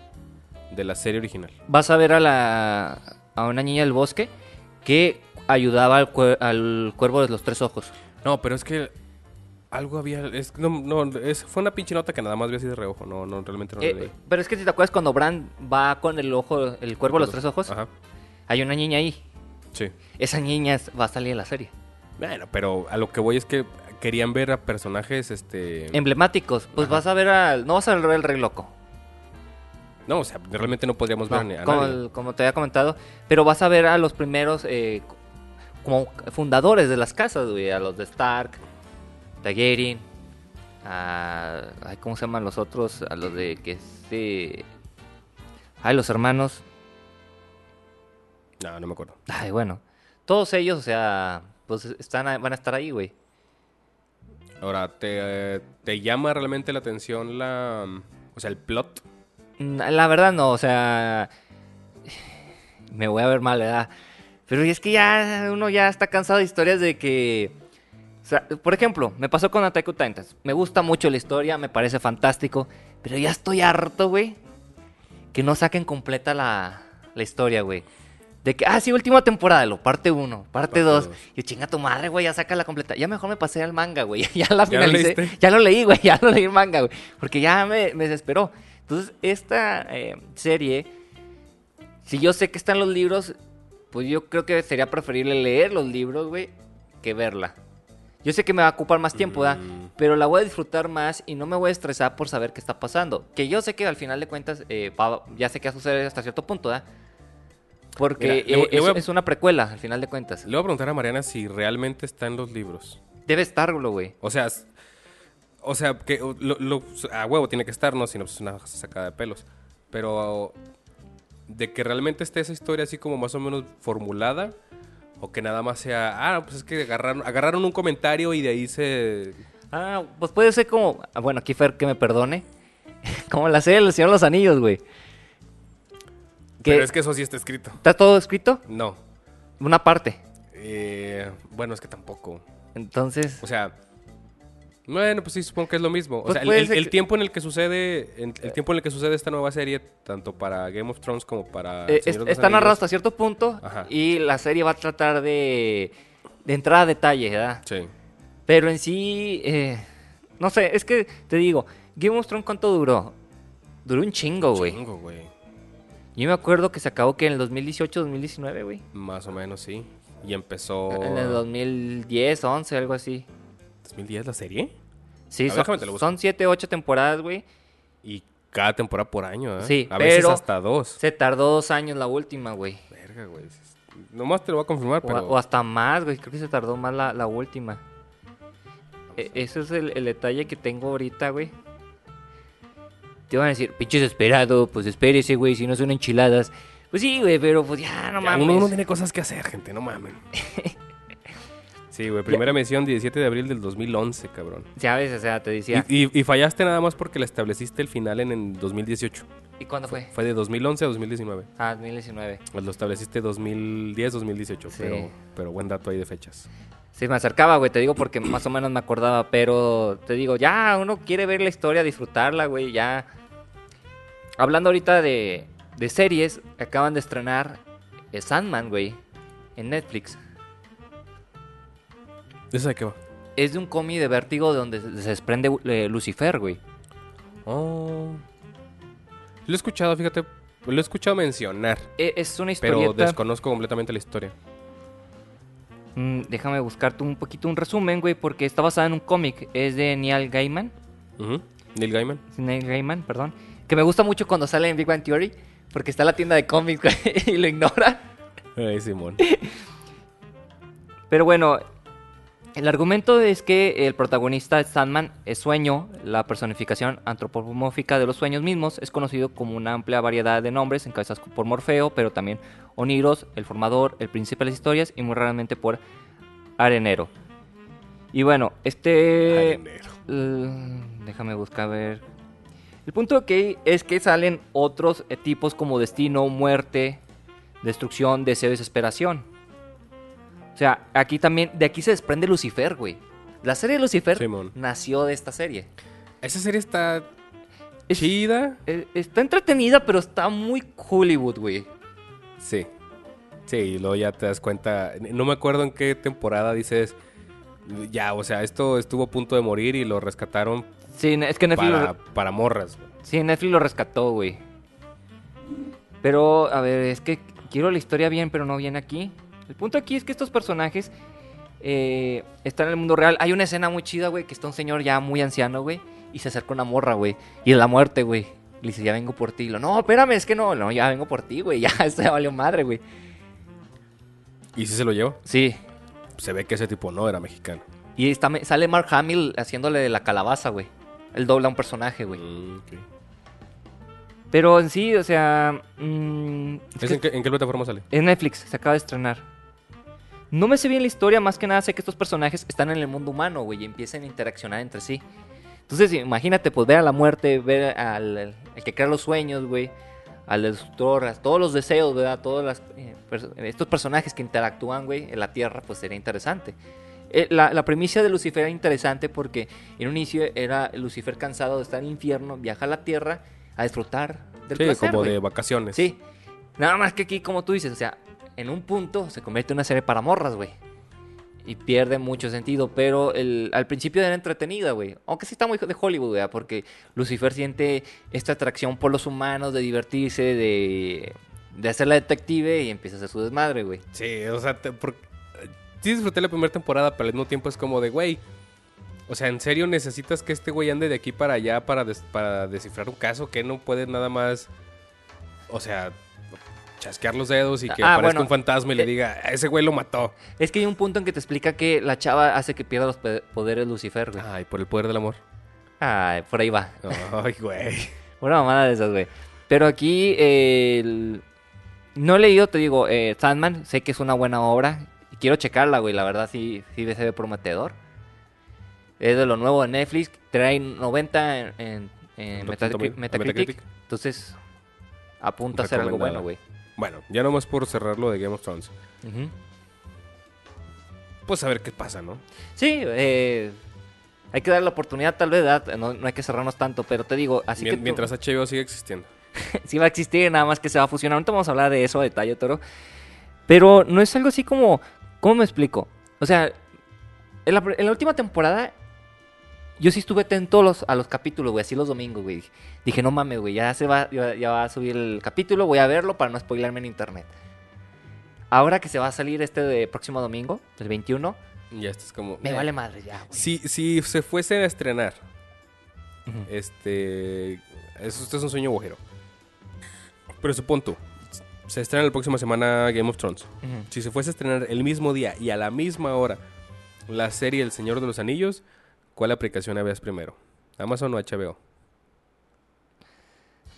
de la serie original. Vas a ver a la a una niña del bosque que ayudaba al, cuer- al cuervo de los tres ojos. No, pero es que algo había. Es, no, no, es- fue una pinche nota que nada más vi así de reojo. No, no realmente no la Eh, leí. pero es que si te acuerdas cuando Bran va con el ojo, el cuervo de los tres ojos, Ajá. hay una niña ahí. Sí. Esa niña va a salir en la serie. Bueno, pero a lo que voy es que querían ver a personajes, este. Emblemáticos. Pues Ajá. vas a ver al. No vas a ver al Rey Loco. No, o sea, realmente no podríamos No, ver a como, nadie. el- como te había comentado. Pero vas a ver a los primeros. eh, como fundadores de las casas, güey. A los de Stark, Targaryen. A. ay, ¿Cómo se llaman los otros? A los de. que sí. Ay, los hermanos. No, no me acuerdo. Ay, bueno. Todos ellos, o sea. Pues están, a- van a estar ahí, güey. Ahora, ¿te, ¿te llama realmente la atención la. O sea, el plot? Mm, La verdad no, o sea, me voy a ver mal, ¿verdad? Pero es que ya uno ya está cansado de historias de que, o sea, por ejemplo, me pasó con Attack on Titans. Me gusta mucho la historia, me parece fantástico, pero ya estoy harto, güey, que no saquen completa la, la historia, güey. De que, ah, sí, última temporada, lo parte 1, parte Parte 2. dos. Y yo, chinga tu madre, güey, ya saca la completa. Ya mejor me pasé al manga, güey. Ya la ¿Ya lo finalicé. Ya lo leí, güey. Ya lo leí el manga, güey. Porque ya me, me desesperó. Entonces, esta eh, serie, si yo sé que están los libros, pues yo creo que sería preferible leer los libros, güey, que verla. Yo sé que me va a ocupar más tiempo, ¿verdad? Mm. Pero la voy a disfrutar más y no me voy a estresar por saber qué está pasando. Que yo sé que al final de cuentas, eh, va- ya sé qué va a suceder hasta cierto punto, ¿verdad? Porque Mira, le eh, le es, voy a- es una precuela, al final de cuentas. Le voy a preguntar a Mariana si realmente está en los libros. Debe estarlo, güey. O sea, o sea, que lo, lo- a huevo tiene que estar, ¿no? Si no, pues es una sacada de pelos. Pero de que realmente esté esa historia así como más o menos formulada, o que nada más sea, ah, pues es que agarraron, agarraron un comentario y de ahí se... Ah, pues puede ser como. ah, Bueno, aquí Fer, que me perdone. como la serie del Señor de los Anillos, güey. Que Pero es que eso sí está escrito. está todo escrito, No. una parte. Eh, bueno, es que tampoco. Entonces, O sea, bueno, pues sí, supongo que es lo mismo. O Pues sea, el, puede el- ser el que- tiempo en el que sucede, el tiempo en el que sucede esta nueva serie, tanto para Game of Thrones como para eh, es- está narrado hasta cierto punto. Ajá. Y la serie va a tratar de. de entrar a detalle, ¿verdad? Sí. Pero en sí. eh, no sé, es que te digo, Game of Thrones, ¿cuánto duró? Duró un chingo, güey. Chingo, güey. Yo me acuerdo que se acabó que en el 2018, 2019, güey. Más o menos, sí. Y empezó... En el 2010, 11, algo así. ¿2010 la serie? Sí, ver, son, son 7, 8 temporadas, güey. Y cada temporada por año, ¿eh? Sí, A veces hasta dos. Se tardó dos años la última, güey. Verga, güey. Nomás te lo voy a confirmar, O, pero... o hasta más, güey. Creo que se tardó más la, la última. E- ese es el, el detalle que tengo ahorita, güey. Te van a decir, pinche desesperado, pues espérese, güey, si no son enchiladas. Pues sí, güey, pero pues ya, no Ya, mames. uno, uno tiene cosas que hacer, gente, no mamen. sí, güey, primera emisión 17 de abril del 2011, cabrón. ¿Sabes? O sea, te decía. Y, y- y fallaste nada más porque le estableciste el final en, en 2018. ¿Y, cuándo fue? Fue de 2011 a 2019. Ah, 2019. Pues lo estableciste 2010, 2018, Sí. pero, pero buen dato ahí de fechas. Sí, me acercaba, güey, te digo porque más o menos me acordaba, pero te digo, ya uno quiere ver la historia, disfrutarla, güey, ya. Hablando ahorita de, de series, acaban de estrenar eh, Sandman, güey, en Netflix. ¿Esa de qué va? Es de un cómic de vértigo de donde se desprende eh, Lucifer, güey. Oh. Lo he escuchado, fíjate, lo he escuchado mencionar, E- Es una pero historieta. desconozco completamente la historia. Mm, déjame buscarte un poquito un resumen, güey, porque está basada en un cómic. Es de Neil Gaiman. Neil Gaiman. Neil Gaiman, perdón. Que me gusta mucho cuando sale en Big Bang Theory. Porque está en la tienda de cómics, güey, y lo ignora. Ay, Simón. Pero bueno, el argumento es que el protagonista Sandman es sueño, la personificación antropomórfica de los sueños mismos, es conocido como una amplia variedad de nombres encabezados por Morfeo, pero también Oniros, el formador, el príncipe de las historias y muy raramente por Arenero. Y bueno, este... Arenero. Uh, déjame buscar a ver. El punto aquí es que salen otros eh, tipos como destino, muerte, destrucción, deseo y desesperación. O sea, aquí también, de aquí se desprende Lucifer, güey. La serie de Lucifer Simón. nació de esta serie. Esa serie está Es- chida. Eh, está entretenida, pero está muy Hollywood, güey. Sí. Sí, y luego ya te das cuenta. No me acuerdo en qué temporada dices. Ya, o sea, esto estuvo a punto de morir y lo rescataron Sí, es que Netflix, para, lo, para morras. güey. sí, Netflix lo rescató, güey. Pero, a ver, es que quiero la historia bien, pero no viene aquí. El punto aquí es que estos personajes eh, están en el mundo real. Hay una escena muy chida, güey, que está un señor ya muy anciano, güey, y se acerca una morra, güey. Y es la muerte, güey. Le dice, ya vengo por ti. Y lo, no, espérame, es que no, no, ya vengo por ti, güey. Ya, esto ya valió madre, güey. ¿Y si se lo llevó? Sí. Se ve que ese tipo no era mexicano. Y está, sale Mark Hamill haciéndole de la calabaza, güey. Él dobla a un personaje, güey. Mm. Pero en sí, o sea... mm, es ¿Es que- en, qué, en qué plataforma sale? Es Netflix, se acaba de estrenar. No me sé bien la historia, más que nada sé que estos personajes están en el mundo humano, güey, y empiezan a interaccionar entre sí. Entonces, imagínate, pues, ver a la muerte, ver al al- al que crea los sueños, güey, al destructor, a todos los deseos, ¿verdad? Todos las, eh, pers- estos personajes que interactúan, güey, en la Tierra, pues sería interesante. Eh, la, la premisa de Lucifer era interesante porque en un inicio era Lucifer cansado de estar en el infierno, viaja a la Tierra a disfrutar del Sí, placer, como de vacaciones. Sí. Nada más que aquí, como tú dices, o sea, en un punto se convierte en una serie para morras, güey. Y pierde mucho sentido, pero al principio era entretenida, güey. Aunque sí está muy de Hollywood, güey, porque Lucifer siente esta atracción por los humanos, de divertirse, de, de hacer la detective y empieza a hacer su desmadre, güey. Sí, o sea, sí disfruté la primera temporada, pero al mismo tiempo es como de, güey, o sea, ¿en serio necesitas que este güey ande de aquí para allá para, para descifrar un caso que no puede nada más, o sea, chasquear los dedos y que Ah, aparezca bueno. un fantasma y le Eh, diga, "A ese güey lo mató? Es que hay un punto en que te explica que la chava hace que pierda los poderes Lucifer, güey. Ay, por el poder del amor. Ay, por ahí va. Ay, güey. Una mamada de esas, güey. Pero aquí, eh, el- no he leído, te digo, eh, Sandman, sé que es una buena obra. Y quiero checarla, güey, la verdad sí, sí se ve prometedor. Es de lo nuevo de Netflix, trae 90 en, en- Metacritic, Tomatoes, Metacritic. Metacritic. Entonces, apunta a ser algo bueno, güey. Bueno, ya nomás por cerrar lo de Game of Thrones. Pues a ver qué pasa, ¿no? Sí, eh, hay que dar la oportunidad tal vez, no, no hay que cerrarnos tanto, pero te digo, así Mien- que... tú- Mientras HBO sigue existiendo. sí va a existir, nada más que se va a fusionar. Ahorita vamos a hablar de eso a detalle, Toro. Pero no es algo así como... ¿Cómo me explico? O sea, en la, en la última temporada yo sí estuve atento a los, a los capítulos, güey, así los domingos, güey. Dije, no mames, güey, ya, se va, ya, ya va a subir el capítulo, voy a verlo para no spoilarme en internet. Ahora que se va a salir este de próximo domingo, el 21, Ya estás como... me eh. vale madre ya, güey. Si, si se fuese a estrenar, Ujú. este. Eso esto es un sueño guajero. Pero supón tú, se estrena la próxima semana Game of Thrones. Ujú. Si se fuese a estrenar el mismo día y a la misma hora la serie El Señor de los Anillos, ¿cuál aplicación veas primero? ¿Amazon o HBO?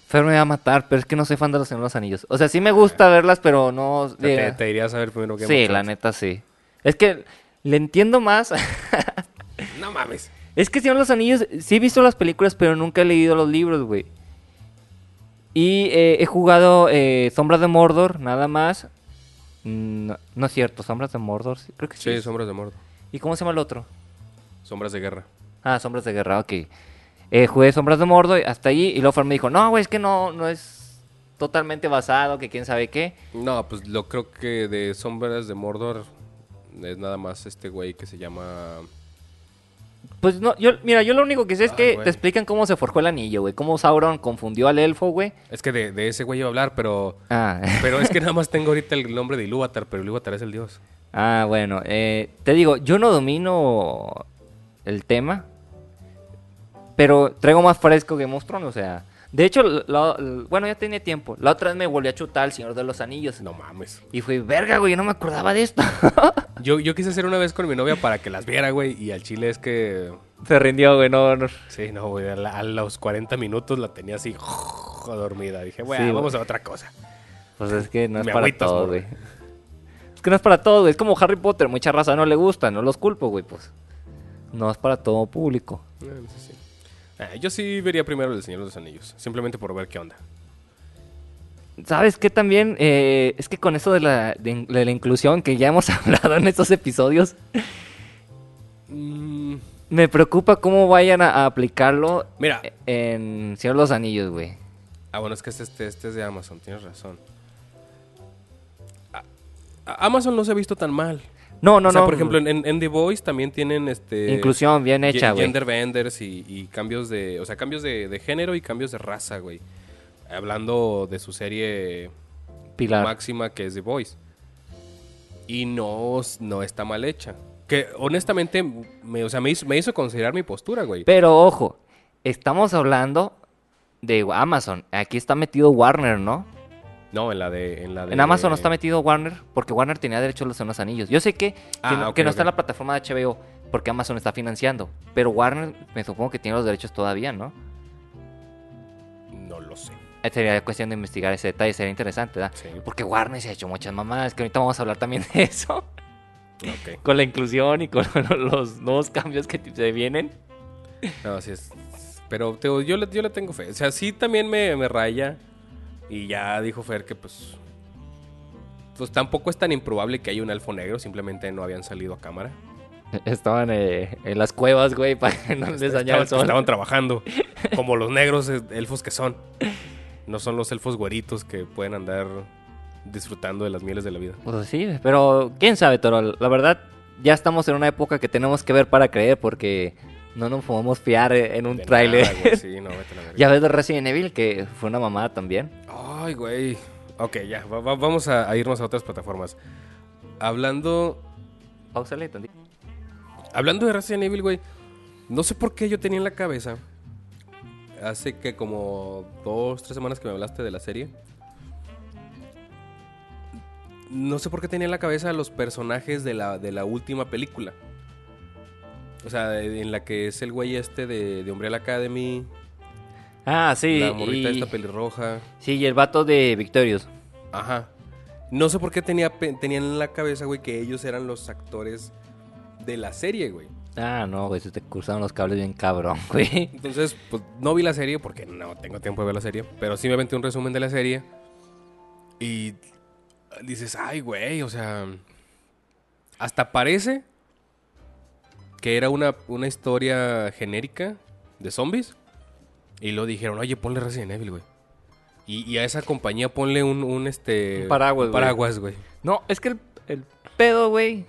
Fer me va a matar, pero es que no soy fan de los Señor de los Anillos. O sea, sí me gusta verlas, pero no... O sea, te, te irías a ver primero of Sí, la neta sí. Es que le entiendo más. No mames. es que Señor de los Anillos, sí he visto las películas, pero nunca he leído los libros, güey. Y eh, he jugado eh, Sombras de Mordor, nada más. Mm, No, no es cierto, Sombras de Mordor, creo que sí. Sí, Sombras de Mordor. ¿Y cómo se llama el otro? Sombras de Guerra. Ah, Sombras de Guerra, ok. Eh, jugué Sombras de Mordor hasta allí y luego Fer me dijo, no, güey, es que no, no es totalmente basado, que quién sabe qué. No, pues lo creo que de Sombras de Mordor es nada más este güey que se llama... Pues no, yo, mira, yo lo único que sé es Ay, que güey. te explican cómo se forjó el anillo, güey. Cómo Sauron confundió al elfo, güey. Es que de, de ese güey iba a hablar, pero... Ah, Pero es que nada más tengo ahorita el nombre de Ilúvatar, pero Ilúvatar es el dios. ah bueno. eh, te digo, yo no domino el tema. Pero traigo más fresco of Thrones, o sea... De hecho, bueno, ya tenía tiempo. La otra vez me volví a chutar El Señor de los Anillos. No mames. Y fui, verga, güey, yo no me acordaba de esto. Yo, yo quise hacer una vez con mi novia para que las viera, güey. Y al chile es que. Se rindió, güey, no, no. Sí, no, güey. A, la- a los 40 minutos la tenía así dormida. Dije, güey, Sí, vamos güey. a otra cosa. Pues es que no es Me para agüitas, todo, güey. Es que no es para todo, güey. Es como Harry Potter, mucha raza no le gusta, no los culpo, güey, pues. No es para todo público. Sí, sí. Ah, yo sí vería primero El Señor de los Anillos. Simplemente por ver qué onda. ¿Sabes qué también? Eh, es que con eso de la, de, de la inclusión que ya hemos hablado en estos episodios, Mm, me preocupa cómo vayan a, a aplicarlo Mira. en Señor de los Anillos, güey. Ah, bueno, es que este, este, este es de Amazon, tienes razón. A- a- Amazon no se ha visto tan mal. No, no, o sea, no. por ejemplo, en, en The Voice también tienen este Inclusión bien hecha, güey. Gender benders y, y cambios de, o sea, cambios de, de género y cambios de raza, güey. Hablando de su serie Pilar. máxima que es The Voice. Y no, no está mal hecha. Que honestamente, me, o sea, me hizo, me hizo considerar mi postura, güey. Pero ojo, estamos hablando de Amazon. Aquí está metido Warner, ¿no? No, en la de... En, la de, En Amazon no está metido Warner porque Warner tenía derecho a los unos anillos. Yo sé que, que Ah, no, que está en la plataforma de HBO porque Amazon está financiando. Pero Warner me supongo que tiene los derechos todavía, ¿no? No lo sé. Eh, Sería cuestión de investigar ese detalle, sería interesante, ¿verdad? Sí. Porque Warner se ha hecho muchas mamadas, que ahorita vamos a hablar también de eso. Ok. Con la inclusión y con los nuevos cambios que se vienen. No, así es. Pero te yo, le, yo le tengo fe. O sea, sí también me, me raya. Y ya dijo Fer que pues... Pues tampoco es tan improbable que haya un elfo negro. Simplemente no habían salido a cámara. Estaban eh, en las cuevas, güey, para que no les dañara estaban, el sol. estaban trabajando. Como los negros elfos que son. No son los elfos güeritos que pueden andar disfrutando de las mieles de la vida. Pues sí, pero quién sabe, Toro. La verdad, ya estamos en una época que tenemos que ver para creer porque no nos podemos fiar en un tráiler. Sí, no, ya ves de Resident Evil, que fue una mamada también. Ay, güey. Ok, ya. va- va- vamos a, a irnos a otras plataformas. Hablando Pausale tantito. Hablando de Resident Evil, güey, no sé por qué yo tenía en la cabeza, hace que como dos, tres semanas que me hablaste de la serie, no sé por qué tenía en la cabeza los personajes de la, de la última película. O sea, en la que es el güey este de, de Umbrella Academy, Ah, sí. la morrita y... esta pelirroja. Sí, y el vato de Victorious. Ajá. No sé por qué tenía, tenían en la cabeza, güey, que ellos eran los actores de la serie, güey. Ah, no, güey, se te cruzaron los cables bien cabrón, güey. Entonces, pues no vi la serie porque no tengo tiempo de ver la serie. Pero sí me aventé un resumen de la serie. Y dices, ay, güey, o sea. Hasta parece que era una, una historia genérica de zombies. Y lo dijeron, oye, ponle Resident Evil, güey. Y, y a esa compañía ponle un, un, este. Un paraguas, un güey. paraguas, güey. No, es que el, el pedo, güey.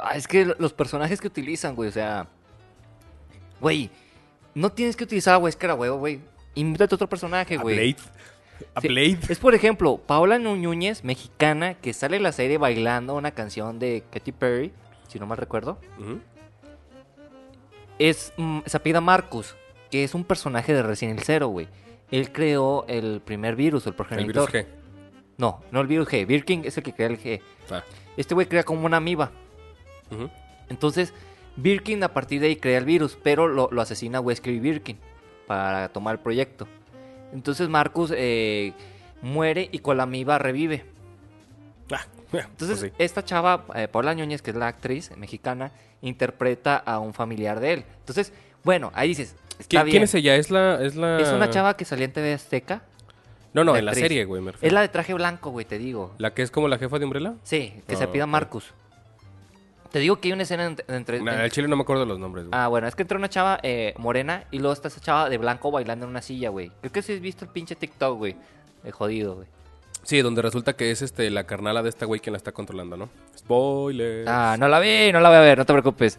Ah, es que los personajes que utilizan, güey, o sea. Güey, no tienes que utilizar a Wesker a huevo, güey. Invítate otro personaje, A güey. Blade. A Sí, Blade. Es por ejemplo, Paola Núñez, mexicana, que sale en la serie bailando una canción de Katy Perry, si no mal recuerdo. Es, mm, se Marcus, que es un personaje de Resident Evil 0, güey. Él creó el primer virus, el El progenitor. virus G. No, no el virus G. Birkin es el que crea el G. Ah. Este güey crea como una amiba. Entonces, Birkin a partir de ahí crea el virus, pero lo, lo asesina Wesker y Birkin para tomar el proyecto. Entonces Marcus eh, muere y con la amiba revive. Ah, Entonces, pues sí. esta chava, eh, Paula Núñez, que es la actriz mexicana, interpreta a un familiar de él. Entonces, bueno, ahí dices, está ¿Quién, bien. quién es ella? ¿Es la, es la. Es una chava que salía en TV Azteca. No, no, la en la serie, güey, me refiero. Es la de traje blanco, güey, te digo. ¿La que es como la jefa de Umbrella? Sí, que se Ah, pida. Marcus. Te digo que hay una escena entre... entre- Nah, al chile no me acuerdo los nombres, güey. Ah, bueno, es que entra una chava eh, morena y luego está esa chava de blanco bailando en una silla, güey. Creo que si has visto el pinche TikTok, güey. Jodido, güey. Sí, donde resulta que es este la carnala de esta güey quien la está controlando, ¿no? Spoiler. Ah, no la vi, no la voy a ver, no te preocupes.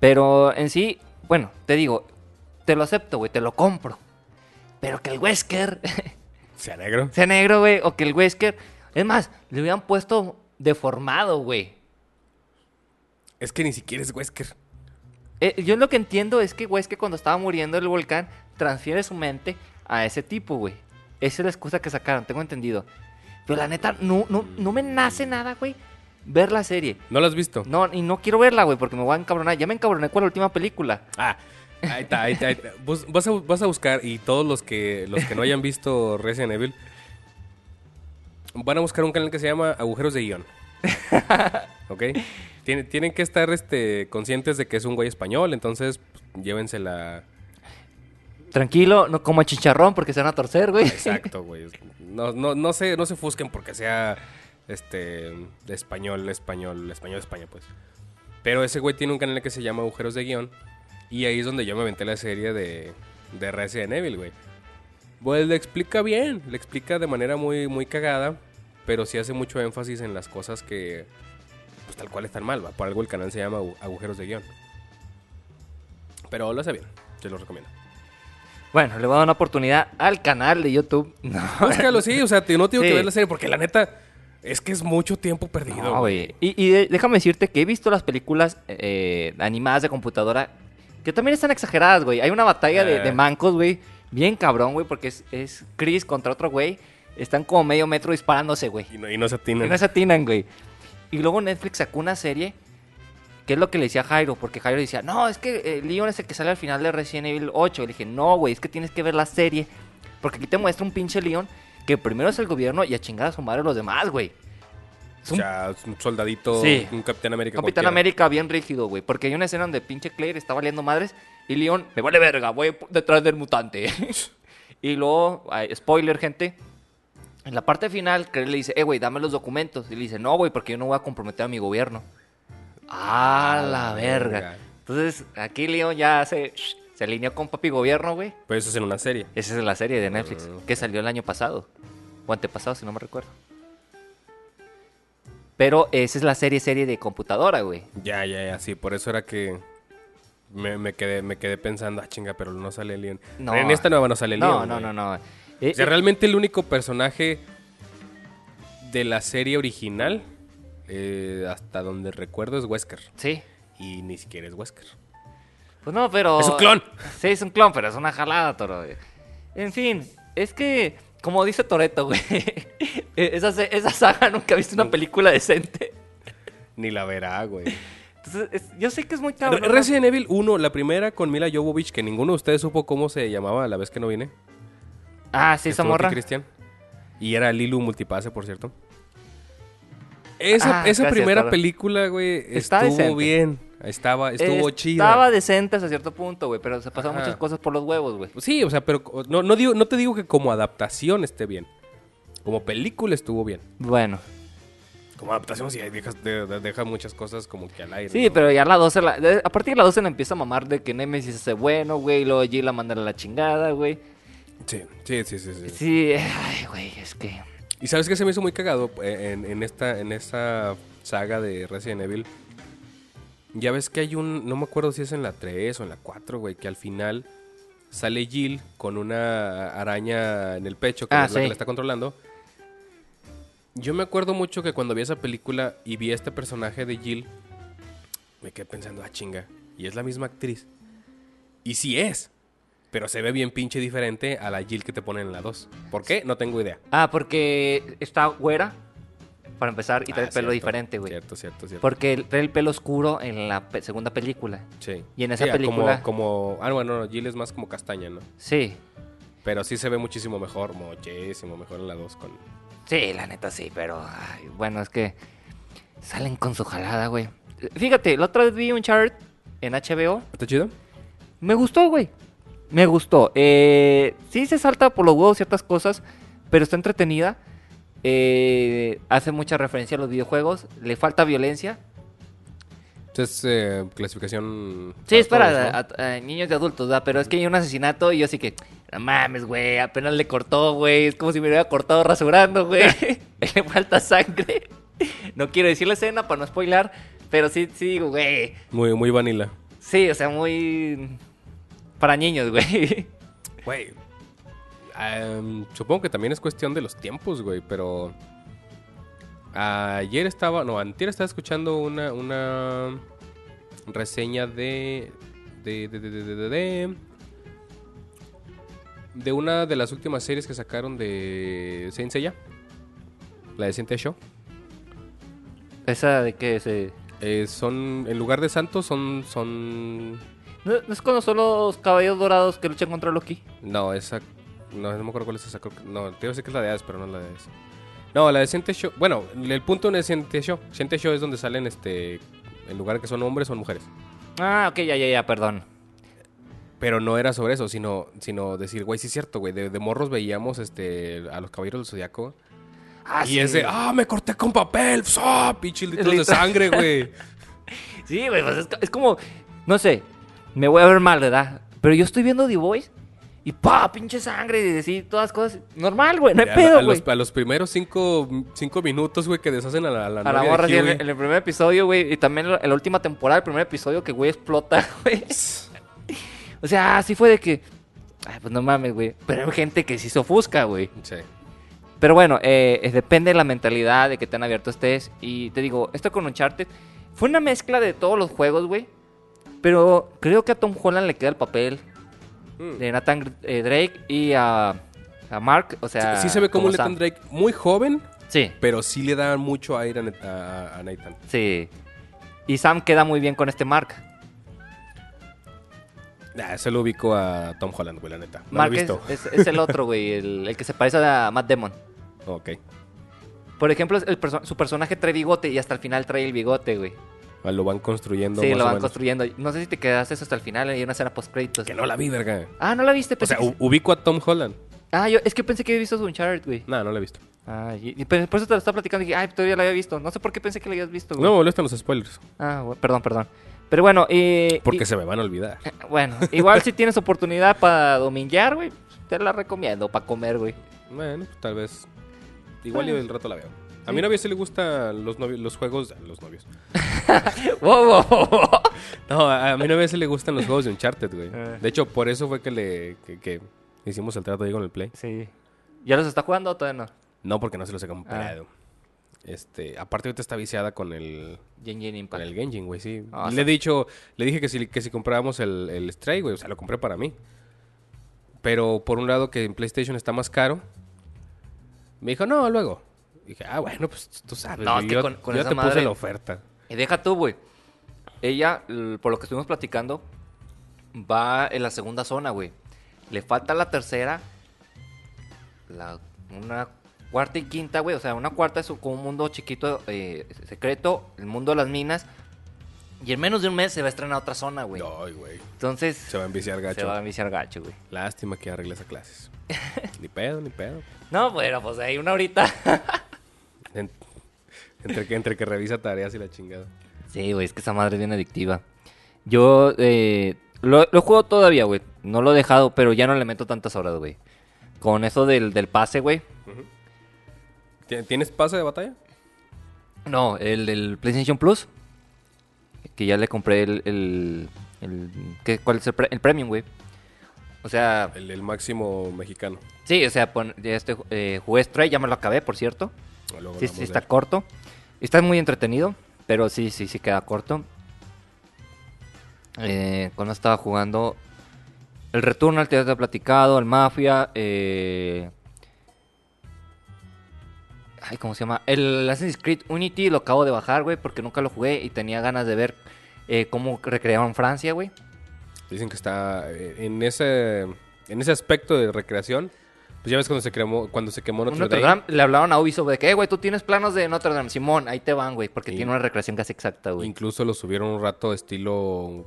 Pero en sí, bueno, te digo, te lo acepto, güey, te lo compro. Pero que el Wesker Sea negro. sea negro, güey, o que el Wesker... Es más, le hubieran puesto deformado, güey. Es que ni siquiera es Wesker. Eh, yo lo que entiendo es que, que cuando estaba muriendo el volcán, transfiere su mente a ese tipo, güey. Esa es la excusa que sacaron, tengo entendido. Pero la neta, no, no, no me nace nada, güey, ver la serie. ¿No lo has visto? No, y no quiero verla, güey, porque me voy a encabronar. Ya me encabroné con la última película. Ah, ahí está, ahí está. ahí está. Vos vas, a, vas a buscar, y todos los que, los que no hayan visto Resident Evil, van a buscar un canal que se llama Agujeros de Guión. ¿Ok? Tienen, tienen que estar este, conscientes de que es un güey español, entonces pues, llévensela. Tranquilo, no como chicharrón porque se van a torcer, güey. Exacto, güey. No, no, no, se, no se fusquen porque sea este español, español, español, España, pues. Pero ese güey tiene un canal que se llama Agujeros de Guión. Y ahí es donde yo me aventé la serie de, de Resident Evil, güey. Pues le explica bien, le explica de manera muy, muy cagada, pero sí hace mucho énfasis en las cosas que, tal cual están mal, ¿va? Por algo el canal se llama Agu- Agujeros de Guión. Pero lo hace bien, te lo recomiendo. Bueno, le voy a dar una oportunidad al canal de YouTube. No, Búscalo, sí, o sea, no tengo que ver la serie porque la neta es que es mucho tiempo perdido. No, güey. Y, y de- déjame decirte que he visto las películas eh, animadas de computadora que también están exageradas, güey. Hay una batalla de, Eh. de mancos, güey. Bien cabrón, güey, porque es, es Chris contra otro güey. Están como medio metro disparándose, güey. Y no, y no se Y atinan. no se atinan, güey. Y luego Netflix sacó una serie que es lo que le decía Jairo, porque Jairo decía, no, es que eh, Leon es el que sale al final de Resident Evil 8. Y le dije, no, güey, es que tienes que ver la serie. Porque aquí te muestra un pinche Leon que primero es el gobierno y a chingar a su madre los demás, güey. Es O un sea, un soldadito, Sí. un Capitán América. Capitán cualquiera. América bien rígido, güey. Porque hay una escena donde pinche Claire está valiendo madres y Leon, me vale verga, voy detrás del mutante. y luego, spoiler, gente. En la parte final, Claire le dice, eh, güey, dame los documentos. Y le dice, no, güey, porque yo no voy a comprometer a mi gobierno. Ah, la verga. Entonces, aquí Leon ya se, se alineó con papi gobierno, güey. Pero eso es en una serie. Esa es la serie de Netflix, Ah. que salió el año pasado. O antepasado, si no me recuerdo. Pero esa es la serie, serie de computadora, güey. Ya, ya, ya, sí. Por eso era que me, me quedé, me quedé pensando, ah, chinga, pero no sale Leon. No. En esta nueva no sale No, Leon. no, güey. no, no. Eh, O sea, eh, realmente el único personaje de la serie original, eh, hasta donde recuerdo, es Wesker. sí. Y ni siquiera es Wesker. Pues no, pero. ¡Es un clon! Sí, es un clon, pero es una jalada, toro. En fin, es que, como dice Toreto, güey. esa, se- esa saga nunca ha visto una película decente. Ni la verá, güey. Entonces, es- yo sé que es muy cabrón. Resident Evil 1, la primera con Mila Jovovich, que ninguno de ustedes supo cómo se llamaba la vez que no vine. Ah, sí, esa morra. Cristian. Y era Lilu Multipase, por cierto. Esa, Ah, esa gracias, primera película, güey, estuvo decente. bien. Estaba, estuvo chida. Estaba decente hasta cierto punto, güey, pero se pasaron Ajá. muchas cosas por los huevos, güey. Sí, o sea, pero no, no, digo, no te digo que como adaptación esté bien. Como película estuvo bien. Bueno. Como adaptación sí deja, de- de- deja muchas cosas como que al aire. Sí, ¿no? pero ya la 12, la, de- a partir de la 12 le empieza a mamar de que Nemesis hace bueno, güey, y luego G la manda a la chingada, güey. Sí, sí, sí, sí, sí. Sí, ay, güey, es que... Y sabes que se me hizo muy cagado Eh, en, en esta, en esta saga de Resident Evil. Ya ves que hay un, no me acuerdo si es en la 3 o en la 4, güey, que al final sale Jill con una araña en el pecho, que Ah, es la sí. que la está controlando. Yo me acuerdo mucho que cuando vi esa película y vi a este personaje de Jill, me quedé pensando, ah, chinga, y es la misma actriz. Y sí es, pero se ve bien pinche diferente a la Jill que te ponen en la 2. ¿Por qué? No tengo idea. Ah, porque está güera, para empezar, y trae Ah, el pelo cierto, diferente, güey. Cierto, cierto, cierto. Porque trae el pelo oscuro en la pe- segunda película. Sí. y en esa Sí, ah, película- Como, como, ah, bueno, no, Jill es más como castaña, ¿no? Sí, Pero sí se ve muchísimo mejor, muchísimo mejor en la 2 con... sí, la neta sí, pero... ay, bueno, es que salen con su jalada, güey. Fíjate, la otra vez vi un chart en HBO. ¿Está chido? Me gustó, güey. Me gustó. Eh, sí se salta por los huevos ciertas cosas, pero está entretenida. Eh, hace mucha referencia a los videojuegos. Le falta violencia. Es eh, clasificación... Sí, es para todos, ¿no? a- a- a niños y adultos, ¿verdad? Pero es que hay un asesinato y yo sí que... No mames, güey. Apenas le cortó, güey. Es como si me hubiera cortado rasurando, güey. le falta sangre. No quiero decir la escena para no spoilar. Pero sí, sí güey. Muy, muy vanilla. Sí, o sea, muy... Para niños, güey. Güey. em, supongo que también es cuestión de los tiempos, güey, pero... Ayer estaba, no, antier estaba escuchando una, una reseña de de, de, de, de, de, de, de- de una de las últimas series que sacaron de Saint Seiya. La de Saint Show. Esa de que se... Eh, son, en lugar de santos, son, son... ¿No, no es cuando son los caballos dorados que luchan contra Loki? No, esa... No, no me acuerdo cuál es esa. No, te iba a decir que es la de Hades, pero no es la de Hades. No, la de Saint Show... Bueno, el punto no es Saint Show. Saint Show es donde salen, este... En lugar que son hombres, son mujeres. Ah, ok, ya, ya, ya, perdón. Pero no era sobre eso, sino, sino decir, güey, sí es cierto, güey. De, de morros veíamos este, a los caballeros del zodiaco. Ah, y ese, ah, me corté con papel, ¡ah! Pinche litros de sangre, güey. Sí, güey, pues es, es como... No sé, me voy a ver mal, ¿verdad? Pero yo estoy viendo The Voice y pa, pinche sangre y decir todas las cosas. Normal, güey, no hay a, pedo, a güey. los, a los primeros cinco, cinco minutos, güey, que deshacen a la, a la A la morra, de sí, en, el- primer episodio, güey. Y también en la última temporada, el primer episodio que, güey, explota, güey. O sea, así fue de que... Ay, pues no mames, güey. Pero hay gente que sí se ofusca, güey. Sí. Pero bueno, eh, eh, depende de la mentalidad de que tan abierto estés. Y te digo, esto con Uncharted fue una mezcla de todos los juegos, güey. Pero creo que a Tom Holland le queda el papel Mm. de Nathan eh, Drake y a, a Mark. O sea, sí se ve como Sam. Nathan Drake muy joven, Sí, pero sí le da mucho aire a, a- Nathan. sí. Y Sam queda muy bien con este Mark. Nah, se lo ubico a Tom Holland, güey, la neta. No Mark lo he es, visto. es- es el otro, güey, el, el que se parece a Matt Damon. Ok. Por ejemplo, el perso- su personaje trae bigote y hasta el final trae el bigote, güey. Ah, Lo van construyendo. Sí, lo o van construyendo. No sé si te quedaste hasta el final, hay una escena post créditos. Que no la vi, verga. Ah, no la viste, O pensé sea, que- u- ubico a Tom Holland. Ah, yo, es que pensé que había visto su Uncharted, güey. No, no la he visto. Ah, y, y por por eso te lo estaba platicando y dije, ay, todavía la había visto. No sé por qué pensé que la habías visto, güey. No, molestan los spoilers. Ah, güey, perdón, perdón. Pero bueno, eh, Porque y- se me van a olvidar. bueno, igual si tienes oportunidad para dominguear, güey, te la recomiendo para comer, güey. Bueno, pues, tal vez. Igual yo Ah. el rato la veo. A mi novia sí le gustan los, novios, los juegos. Los novios. Wow, wow, wow. No, a, a mi novia sí le gustan los juegos de Uncharted, güey. Ah. De hecho, por eso fue que le que, que hicimos el trato ahí con el Play. Sí. ¿Ya los está jugando o todavía no? No, porque no se los he comprado. Este, aparte ahorita está viciada con el Genshin con Impact. el Genshin, güey, sí. Ah, le sí. he dicho, le dije que si, que si comprábamos el, el Stray, güey, o sea, lo compré para mí. Pero por un lado que en PlayStation está más caro. Me dijo, no, luego. Dije, ah, bueno, pues tú sabes. No, es que yo, con- con yo esa te puse madre- la oferta. Y deja tú, güey. Ella, por lo que estuvimos platicando, va en la segunda zona, güey. Le falta la tercera, la, una cuarta y quinta, güey. O sea, una cuarta es como un mundo chiquito, eh, secreto, el mundo de las minas. Y en menos de un mes se va a estrenar otra zona, güey. Ay, güey. Entonces, Se va a enviciar gacho. se va a viciar gacho, güey. Lástima que ya regles a clases. ni pedo, ni pedo. No, bueno, pues hay una horita. En- entre, que, entre que revisa tareas y la chingada. Sí, güey, es que esa madre es bien adictiva. Yo eh, lo, lo juego todavía, güey. No lo he dejado, pero ya no le meto tantas horas, güey. Con eso del, del pase, güey. ¿Ti- ¿Tienes pase de batalla? No, el del PlayStation Plus. Que ya le compré el... el, el- ¿qué- ¿Cuál es el, pre- el Premium, güey? O sea, El, el máximo mexicano. sí, o sea, pon- este, eh, jugué Stray, ya me lo acabé, por cierto. Luego Sí, sí, está corto. Está muy entretenido, pero sí, sí, sí queda corto. Eh, cuando estaba jugando el Returnal, te había platicado, el Mafia, eh... Ay, ¿cómo se llama? El Assassin's Creed Unity lo acabo de bajar, güey, porque nunca lo jugué y tenía ganas de ver eh, cómo recreaban Francia, güey. Dicen que está eh, en ese en ese aspecto de recreación. Pues ya ves cuando se quemó, cuando se quemó Notre, Notre Dame. Dame, le hablaban a Ubisoft de que, eh, güey, tú tienes planos de Notre Dame. Simón, ahí te van, güey, porque Sí. tiene una recreación casi exacta, güey. Incluso lo subieron un rato estilo,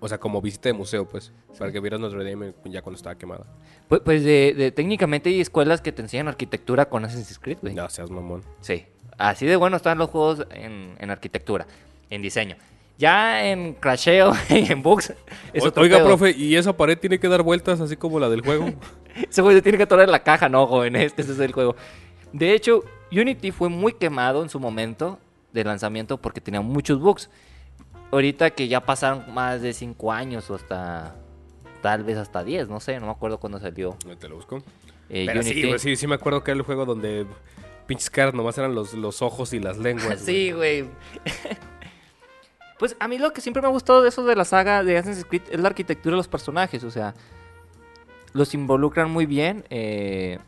o sea, como visita de museo, pues, para que vieras Notre Dame ya cuando estaba quemada. Pues, pues de, de- técnicamente hay escuelas que te enseñan arquitectura con Assassin's Creed, güey. No seas mamón. Sí. Así de bueno están los juegos en, en arquitectura, en diseño. Ya en crasheo y en bugs. es O- otro Oiga, pedo. profe, ¿y esa pared tiene que dar vueltas así como la del juego? Ese güey se tiene que atorar en la caja, no, joven. Es que ese es el juego. De hecho, Unity fue muy quemado en su momento de lanzamiento porque tenía muchos bugs. Ahorita que ya pasaron más de 5 años o hasta. Tal vez hasta 10, no sé, no me acuerdo cuándo salió. Te lo busco. eh, Pero Unity. sí, sí, sí me acuerdo que era el juego donde pinches caras nomás eran los, los ojos y las lenguas. Sí, güey. Pues a mí lo que siempre me ha gustado de eso de la saga de Assassin's Creed es la arquitectura de los personajes, o sea, los involucran muy bien. eh,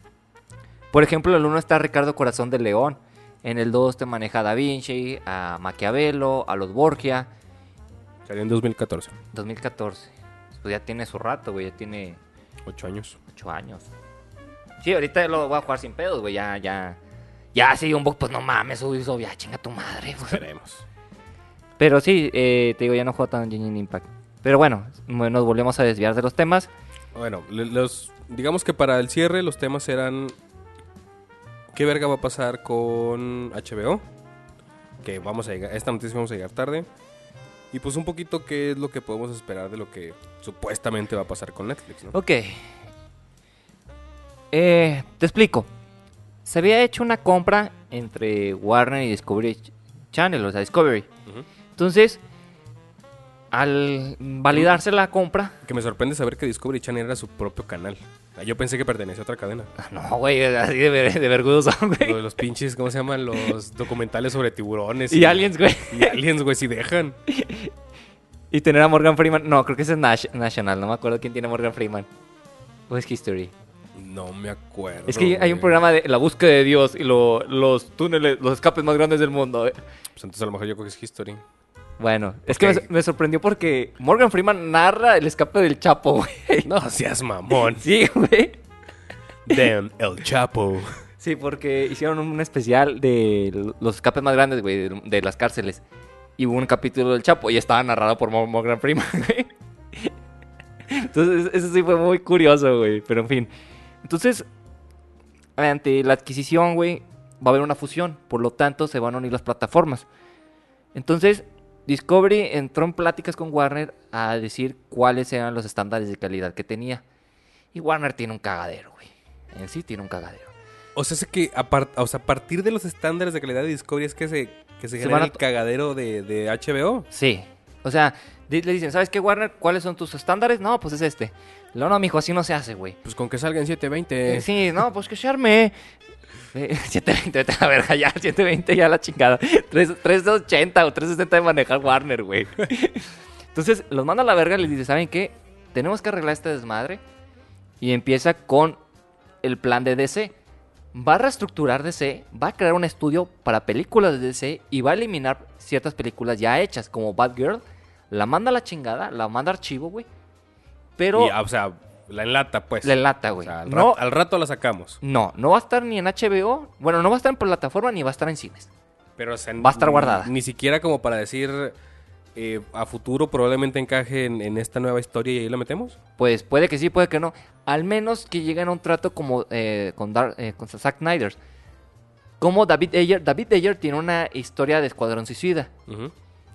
Por ejemplo, en el 1 está Ricardo Corazón de León, en el 2 te maneja a Da Vinci, a Maquiavelo, a los Borgia, Salió en 2014. 2014. Pues ya tiene su rato, güey, ya tiene Ocho años. 8 años. Sí, ahorita lo voy a jugar sin pedos, güey, ya, ya. Ya, sí, un poco, pues no mames, Ubisoft, ya chinga tu madre, güey. Esperemos. Pero sí, eh, te digo, ya no juego tan Genshin Impact. Pero bueno, nos volvemos a desviar de los temas. Bueno, los, digamos que para el cierre los temas eran... ¿Qué verga va a pasar con HBO? Que vamos a llegar... Esta noticia vamos a llegar tarde. Y pues un poquito qué es lo que podemos esperar de lo que supuestamente va a pasar con Netflix, ¿no? Ok. Eh, te explico. Se había hecho una compra entre Warner y Discovery Ch- Channel, o sea, Discovery. Entonces, al validarse la compra... Que me sorprende saber que Discovery Channel era su propio canal. Ah, Yo pensé que pertenecía a otra cadena. Ah, No, güey, así de, ver- de vergudo son, Lo güey. de los pinches, ¿cómo se llaman? Los documentales sobre tiburones. Y aliens, güey. Y aliens, güey, si dejan. Y tener a Morgan Freeman. No, creo que ese es Nash- National. No me acuerdo quién tiene a Morgan Freeman. O es History. No me acuerdo. Es que hay un programa de la búsqueda de Dios y lo- los túneles, los escapes más grandes del mundo. eh. Pues entonces a lo mejor yo creo que es History. Bueno, es que me, me sorprendió porque Morgan Freeman narra el escape del Chapo, güey. No seas mamón. Sí, güey. Damn, el Chapo. Sí, porque hicieron un especial de los escapes más grandes, güey, de, de las cárceles. Y hubo un capítulo del Chapo y estaba narrado por Mo- Morgan Freeman, güey. Entonces, eso sí fue muy curioso, güey. Pero en fin. Entonces, ante la adquisición, güey, va a haber una fusión. Por lo tanto, se van a unir las plataformas. Entonces, Discovery entró en pláticas con Warner a decir cuáles eran los estándares de calidad que tenía. Y Warner tiene un cagadero, güey. En sí tiene un cagadero. O sea, es que a, par- o sea, a partir de los estándares de calidad de Discovery es que se, que se, Se genera el cagadero de, de HBO. Sí. O sea, le dicen, ¿sabes qué, Warner? ¿Cuáles son tus estándares? No, pues es este. No, no, mijo, así no se hace, güey. Pues con que salga en 720. Eh, Sí, no, pues que se arme. Eh, 720, vete a la verga, ya, 720 ya la chingada. 3, 380 o 360 de manejar Warner, güey. Entonces, los manda a la verga y les dice, ¿saben qué? Tenemos que arreglar este desmadre. Y empieza con el plan de DC. Va a reestructurar DC, va a crear un estudio para películas de DC y va a eliminar ciertas películas ya hechas, como Batgirl. La manda a la chingada, la manda a archivo, güey. Pero ah, o sea, la enlata, pues. la enlata, O güey. sea, al, no, rat- al rato la sacamos. no, no va a estar ni en HBO. Bueno, no va a estar en plataforma ni va a estar en cines. Pero o sea, Va a estar guardada. Ni, siquiera como para decir eh, a futuro probablemente encaje en, en esta nueva historia y ahí la metemos. Pues puede que sí, puede que no. Al menos que lleguen a un trato como eh, con, eh, con Zack Snyder. Como David Ayer. David Ayer tiene una historia de Escuadrón Suicida.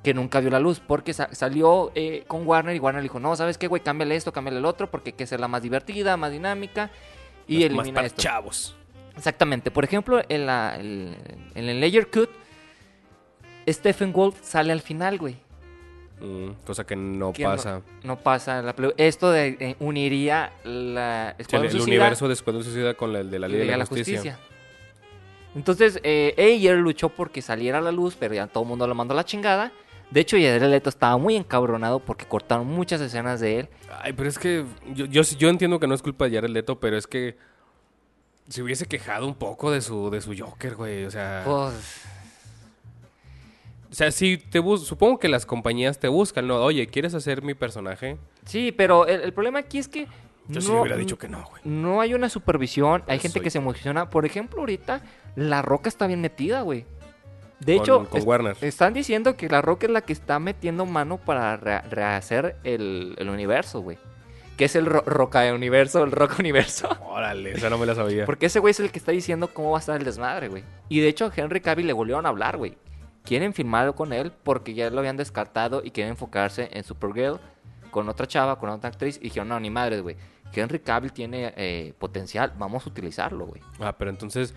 Que nunca vio la luz porque sa- salió eh, con Warner y Warner le dijo, no, ¿sabes qué, güey? Cámbiale esto, cámbiale el otro porque hay que hacerla más divertida, más dinámica y Más- más elimina para esto. chavos. Exactamente. Por ejemplo, en, la, el- en el Layer Cut, Stephen Wolf sale al final, güey. Mm, cosa que no Que no- pasa. No, pasa la Esto de, eh, uniría la el Suicida universo de Escuadrón Suicida con el de la Liga de la, de Justicia. Entonces, eh, Ayer luchó porque saliera a la luz, pero ya todo el mundo lo mandó a la chingada. De hecho, Jared Leto estaba muy encabronado porque cortaron muchas escenas de él. Ay, pero es que yo, yo, sí- yo entiendo que no es culpa de Jared Leto, pero es que se hubiese quejado un poco de su, de su Joker, güey. O sea, Pues, o sea, sí, te bus supongo que las compañías te buscan, ¿no? Oye, ¿quieres hacer mi personaje? sí, pero el, el problema aquí es que Yo sí no, le hubiera dicho que no, güey. no hay una supervisión. Hay gente soy- que se emociona. Por ejemplo, ahorita La Roca está bien metida, güey. De Con- hecho, con están diciendo que La Roca es la que está metiendo mano para re- rehacer el, el universo, güey. Que es el ro Roca Universo, el Roca Universo. Órale, esa no me la sabía. Porque ese güey es el que está diciendo cómo va a estar el desmadre, güey. Y de hecho, a Henry Cavill le volvieron a hablar, güey. Quieren filmar con él porque ya lo habían descartado y quieren enfocarse en Supergirl con otra chava, con otra actriz. Y dijeron, no, ni madres, güey. Henry Cavill tiene eh, potencial, vamos a utilizarlo, güey. Ah, pero entonces.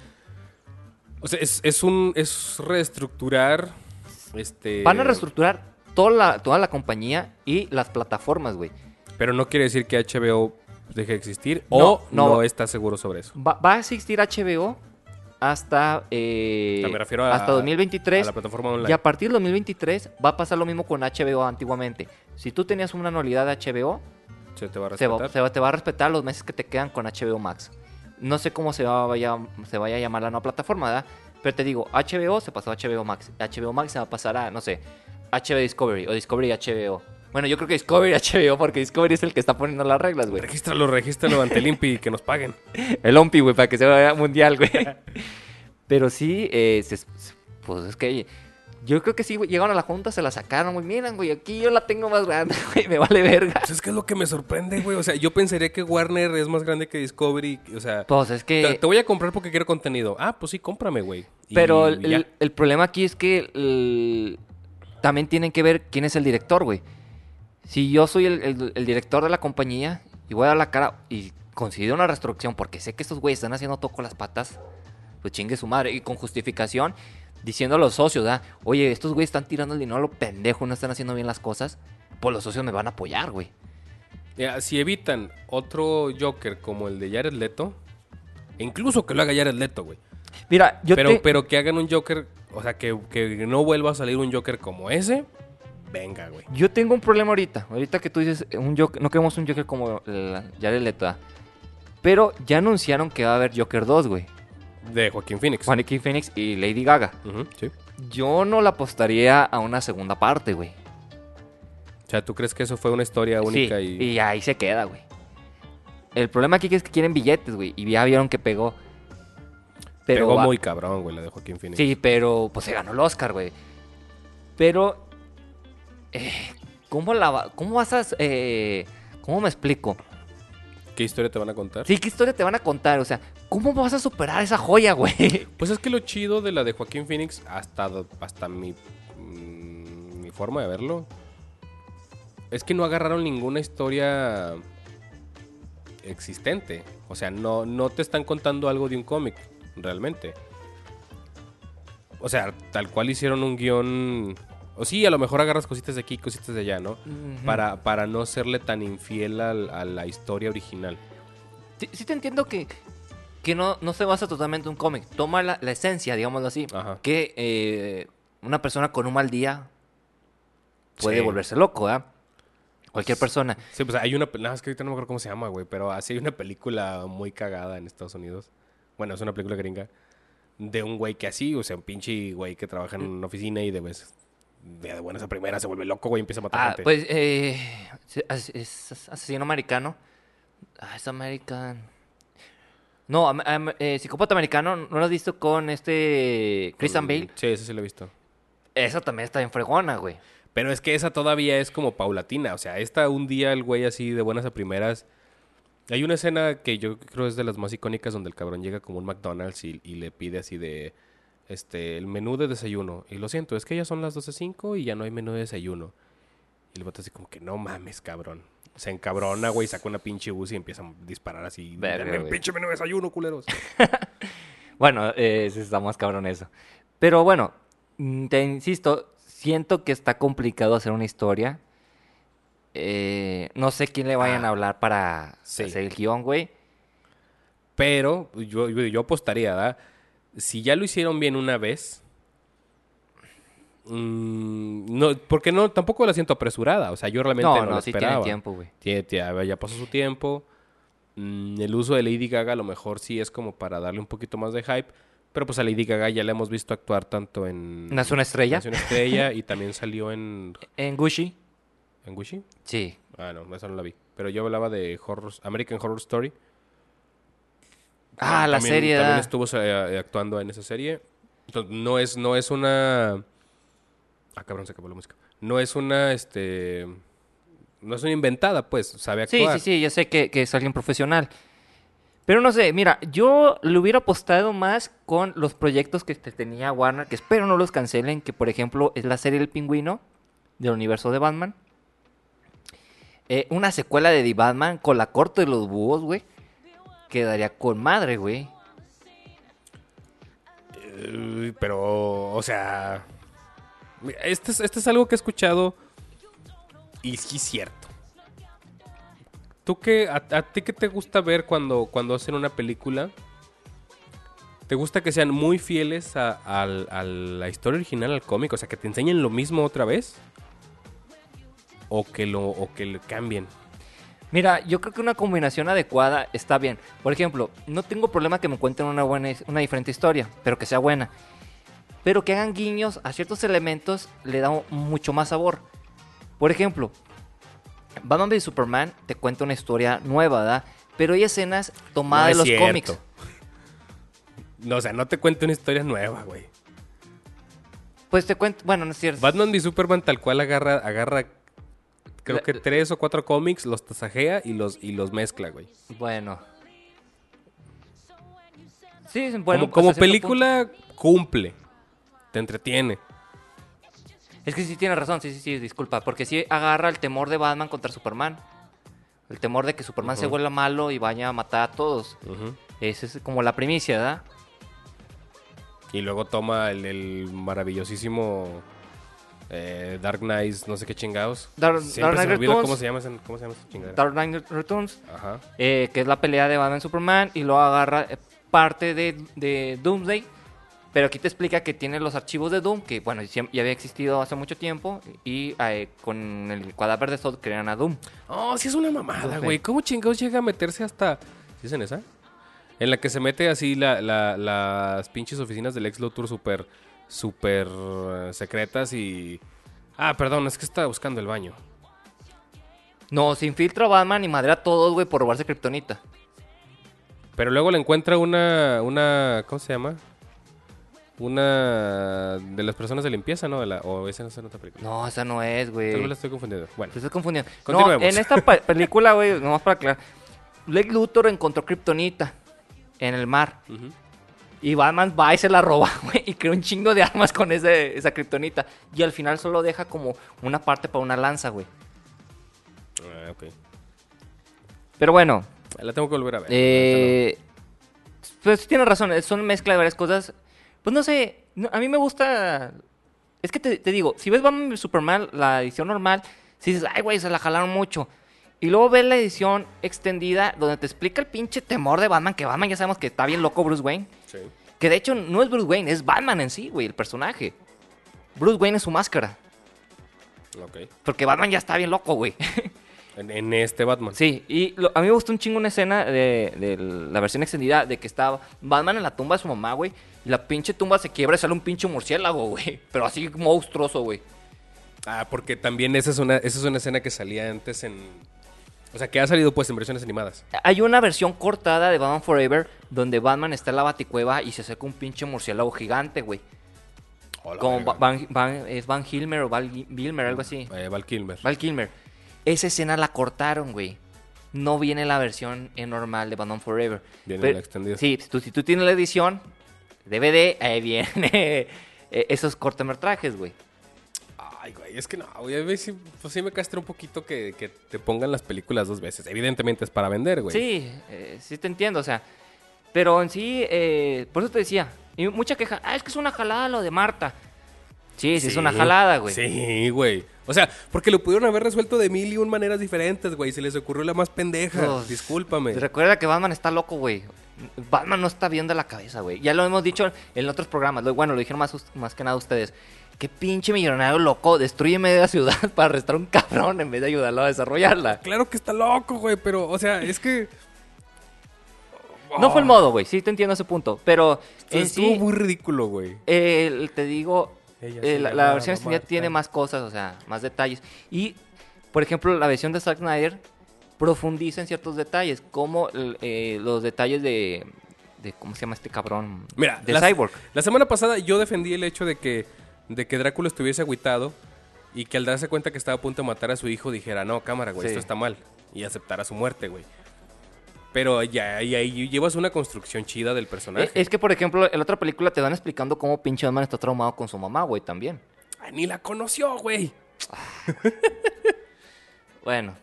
O sea, es, es un. Es reestructurar. Este. Van a reestructurar toda la, toda la compañía y las plataformas, güey. Pero no quiere decir que HBO deje de existir. No, o no, no. está seguro sobre eso. Va, va a existir HBO, hasta, eh, me refiero a- hasta 2023. A la plataforma online. Y a partir del 2023 va a pasar lo mismo con HBO antiguamente. Si tú tenías una anualidad de HBO, Se te va a se va, se va- te va a respetar los meses que te quedan con HBO Max. No sé cómo se, va, vaya, se vaya a llamar la nueva plataforma, ¿verdad? Pero te digo, HBO se pasó a HBO Max. HBO Max se va a pasar a, no sé, HBO Discovery o Discovery HBO. Bueno, yo creo que Discovery HBO porque Discovery es el que está poniendo las reglas, güey. Regístralo, regístralo ante el INPI y que nos paguen. El OMPI, güey, para que se vaya mundial, güey. Pero sí, eh, se- pues es que yo creo que sí, güey, llegaron a la junta, se la sacaron, güey. Miren, güey, aquí yo la tengo más grande, güey, me vale verga. Pues es que es lo que me sorprende, güey. O sea, yo pensaría que Warner es más grande que Discovery. O sea, Pues es que... te voy a comprar porque quiero contenido. Ah, pues sí, cómprame, güey. Pero el, el- el problema aquí es que el- también tienen que ver quién es el director, güey. Si yo soy el, el- el director de la compañía y voy a dar la cara y considero una restricción porque sé que estos güeyes están haciendo todo con las patas, pues chingue su madre. Y con justificación, diciendo a los socios, ¿verdad? Oye, estos güeyes están tirando el dinero a lo pendejo, no están haciendo bien las cosas. Pues los socios me van a apoyar, güey. Si evitan otro Joker como el de Jared Leto, e incluso que lo haga Jared Leto, güey. Mira, yo Pero, te... pero que hagan un Joker, o sea, que, que no vuelva a salir un Joker como ese, venga, güey. Yo tengo un problema ahorita. Ahorita que tú dices, un Joker, no queremos un Joker como el Jared Leto. Pero ya anunciaron que va a haber Joker 2, güey. De Joaquín Phoenix. Joaquin Phoenix y Lady Gaga. Sí. Yo no la apostaría a una segunda parte, güey. O sea, ¿tú crees que eso fue una historia única Sí, y... y ahí se queda, güey. El problema aquí es que quieren billetes, güey. Y ya vieron que pegó. Pero Pegó va- muy cabrón, güey, la de Joaquín Phoenix. Sí, pero pues se ganó el Oscar, güey. Pero... eh, ¿Cómo la va- ¿Cómo vas a... eh, ¿Cómo me explico? ¿Qué historia te van a contar? Sí, ¿qué historia te van a contar? O sea, ¿cómo vas a superar esa joya, güey? Pues es que lo chido de la de Joaquín Phoenix, hasta, hasta mi, mm, mi forma de verlo, es que no agarraron ninguna historia existente. O sea, no, no te están contando algo de un cómic, realmente. O sea, tal cual hicieron un guion... O sí, a lo mejor agarras cositas de aquí, cositas de allá, ¿no? para, para no serle tan infiel al- a la historia original. Sí, sí te entiendo que, que no, no se basa totalmente en un cómic. Toma la, la esencia, digámoslo así. Ajá. Que eh, una persona con un mal día puede Sí. volverse loco, ¿ah? Cualquier persona. Sí, pues hay una... No, es que ahorita no me acuerdo cómo se llama, güey. Pero así hay una película muy cagada en Estados Unidos. Bueno, es una película gringa. De un güey que así, o sea, un pinche güey que trabaja en una oficina y de vez... De buenas a primeras se vuelve loco, güey, y empieza a matar Ah, gente. pues eh, es, es asesino americano. Ah, es americano. No, am- am- eh, psicópata americano, ¿no lo has visto con este Christian Bale? Sí, ese sí lo he visto. Esa también está en fregona, güey. Pero es que esa todavía es como paulatina. O sea, esta un día el güey así de buenas a primeras. Hay una escena que yo creo es de las más icónicas donde el cabrón llega como un McDonald's y, y le pide así de este el menú de desayuno. Y lo siento, es que ya son las 12.05 y ya no hay menú de desayuno. Y el vato así como que no mames, cabrón. Se encabrona, güey, saca una pinche bus y empieza a disparar así. Verga, "Denme un güey. pinche menú de desayuno, culeros. Bueno, eh, sí está más cabrón eso. Pero bueno, mm, te insisto, siento que está complicado hacer una historia. Eh, no sé quién le vayan Ah, a hablar para sí. hacer el guion, güey. Pero yo, yo, yo apostaría, ¿verdad? Si ya lo hicieron bien una vez. mm, no, porque no, tampoco la siento apresurada. O sea, yo realmente no, No, la no, sí esperaba. tiene tiempo, güey. Ya pasó su tiempo. Mm, el uso de Lady Gaga a lo mejor sí es como para darle un poquito más de hype. Pero pues a Lady Gaga ya la hemos visto actuar tanto en... ¿Nace una estrella? Nace una estrella y también salió en... En Gucci. ¿En Gucci? Sí. Ah, no, esa no la vi. Pero yo hablaba de horror, American Horror Story. Ah, la También- serie. También da. estuvo eh, actuando en esa serie. Entonces, no es, no es una. Ah, cabrón, se acabó la música. No es una, este. No es una inventada, pues. Sabe Sí, actuar. sí, sí, yo sé que, que es alguien profesional. Pero no sé, mira, yo le hubiera apostado más con los proyectos que te tenía Warner, que espero no los cancelen, que por ejemplo es la serie El Pingüino del universo de Batman. Eh, una secuela de The Batman con la corte de los búhos, güey. Quedaría con madre, güey. Pero, o sea. Este es, este es algo que he escuchado. Y sí es cierto. ¿Tú qué, a, ti qué te gusta ver cuando, cuando hacen una película? ¿Te gusta que sean muy fieles a, a la historia original, al cómic? O sea, que te enseñen lo mismo otra vez. O que lo, o que le cambien. Mira, yo creo que una combinación adecuada está bien. Por ejemplo, no tengo problema que me cuenten una buena, una diferente historia, pero que sea buena. Pero que hagan guiños a ciertos elementos le da mucho más sabor. Por ejemplo, Batman v Superman te cuenta una historia nueva, ¿verdad? Pero hay escenas tomadas No de los cierto. cómics. No, o sea, no te cuento una historia nueva, güey. Pues te cuento, bueno, no es cierto. Batman v Superman tal cual agarra, agarra creo La- que tres o cuatro cómics, los tasajea y los, y los mezcla, güey. Bueno. Sí, bueno. como película cumple, te entretiene. Es que sí tiene razón, sí, sí, sí, disculpa. Porque sí agarra el temor de Batman contra Superman. El temor de que Superman se vuelva malo y vaya a matar a todos. Ujú. Esa es como la primicia, ¿verdad? Y luego toma el, el maravillosísimo eh, Dark Knight, no sé qué chingados. Dark- Siempre Dark se me Knight olvida Returns. cómo se llama, ese- cómo se llama esa chingadera. Dark Knight Returns, Ajá. eh, que es la pelea de Batman Superman. Y luego agarra eh, parte de, de Doomsday. Pero aquí te explica que tiene los archivos de Doom, que bueno, ya había existido hace mucho tiempo. Y eh, con el cadáver de Zod crean a Doom. Oh, sí es una mamada, Ok. güey. ¿Cómo chingados llega a meterse hasta... ¿Sí es en esa? En la que se mete así la- la- las pinches oficinas del ex Luthor súper, súper eh, secretas y... Ah, perdón, es que estaba buscando el baño. No, se infiltra Batman y madrea a todos, güey, por robarse Kryptonita. Pero luego le encuentra una, una, ¿cómo se llama? Una de las personas de limpieza, ¿no? De la, o esa no es en otra película. No, esa no es, güey. Tal vez la estoy confundiendo. Bueno, Te estás confundiendo. No, en esta película, güey, nomás para aclarar. Lex Luthor encontró Kryptonita en el mar. ujú. Y Batman va y se la roba, güey. Y crea un chingo de armas con ese, esa Kryptonita. Y al final solo deja como una parte para una lanza, güey. Ah, ok. Pero bueno, La tengo que volver a ver. eh, pues tienes razón. Es una mezcla de varias cosas. Pues no sé, no- a mí me gusta... Es que te, te digo, si ves Batman Superman, la edición normal, si dices, ay, güey, se la jalaron mucho. Y luego ves la edición extendida donde te explica el pinche temor de Batman, que Batman ya sabemos que está bien loco Bruce Wayne. Sí. Que de hecho no es Bruce Wayne, es Batman en sí, güey, el personaje. Bruce Wayne es su máscara. Ok. Porque Batman ya está bien loco, güey. En, en este Batman. Sí, y lo- a mí me gustó un chingo una escena de, de la versión extendida de que estaba Batman en la tumba de su mamá, güey. Y la pinche tumba se quiebra y sale un pinche murciélago, güey. Pero así monstruoso, güey. Ah, porque también esa es una, esa es una escena que salía antes en... O sea, que ha salido pues en versiones animadas. Hay una versión cortada de Batman Forever donde Batman está en la baticueva y se saca un pinche murciélago gigante, güey. Hola, Como verga. Van, Van- es Van Hilmer o Val Vilmer, algo así. Eh, Val Kilmer. Val Kilmer. Esa escena la cortaron, güey. No viene la versión en normal de Batman Forever. Viene la extendida. Sí, si tú, si tú tienes la edición DVD, ahí viene eh, esos cortometrajes, güey. Ay, güey, es que no, güey. A veces pues, sí me castra un poquito que, que te pongan las películas dos veces. Evidentemente es para vender, güey. Sí, eh, sí te entiendo, o sea. Pero en sí, eh, por eso te decía. Y mucha queja. Ah, es que es una jalada lo de Marta. Sí, sí, es una jalada, güey. Sí, güey. O sea, porque lo pudieron haber resuelto de mil y un maneras diferentes, güey. Se les ocurrió la más pendeja. Discúlpame. Recuerda que Batman está loco, güey. Batman no está bien de la cabeza, güey. Ya lo hemos dicho en otros programas. Bueno, lo dijeron más, más que nada ustedes. Qué pinche millonario loco. Destruye media ciudad para arrestar a un cabrón en vez de ayudarlo a desarrollarla. Claro que está loco, güey, pero, o sea, es que. No fue el modo, güey. Sí, te entiendo ese punto. Pero en Estuvo sí, muy ridículo, güey. eh, te digo, eh, la, la versión extendida tiene más cosas, o sea, más detalles. Y, por ejemplo, la versión de Zack Snyder profundiza en ciertos detalles, como eh, los detalles de, de. ¿Cómo se llama este cabrón? Mira, de la, Cyborg. La semana pasada yo defendí el hecho de que, de que Drácula estuviese agüitado y que al darse cuenta que estaba a punto de matar a su hijo dijera, no, cámara, güey, Sí. esto está mal. Y aceptara su muerte, güey. Pero ya ahí, llevas una construcción chida del personaje. Eh, Es que, por ejemplo, en la otra película te van explicando cómo pinche Batman está traumado con su mamá, güey, también. Ay, ni la conoció, güey. Bueno,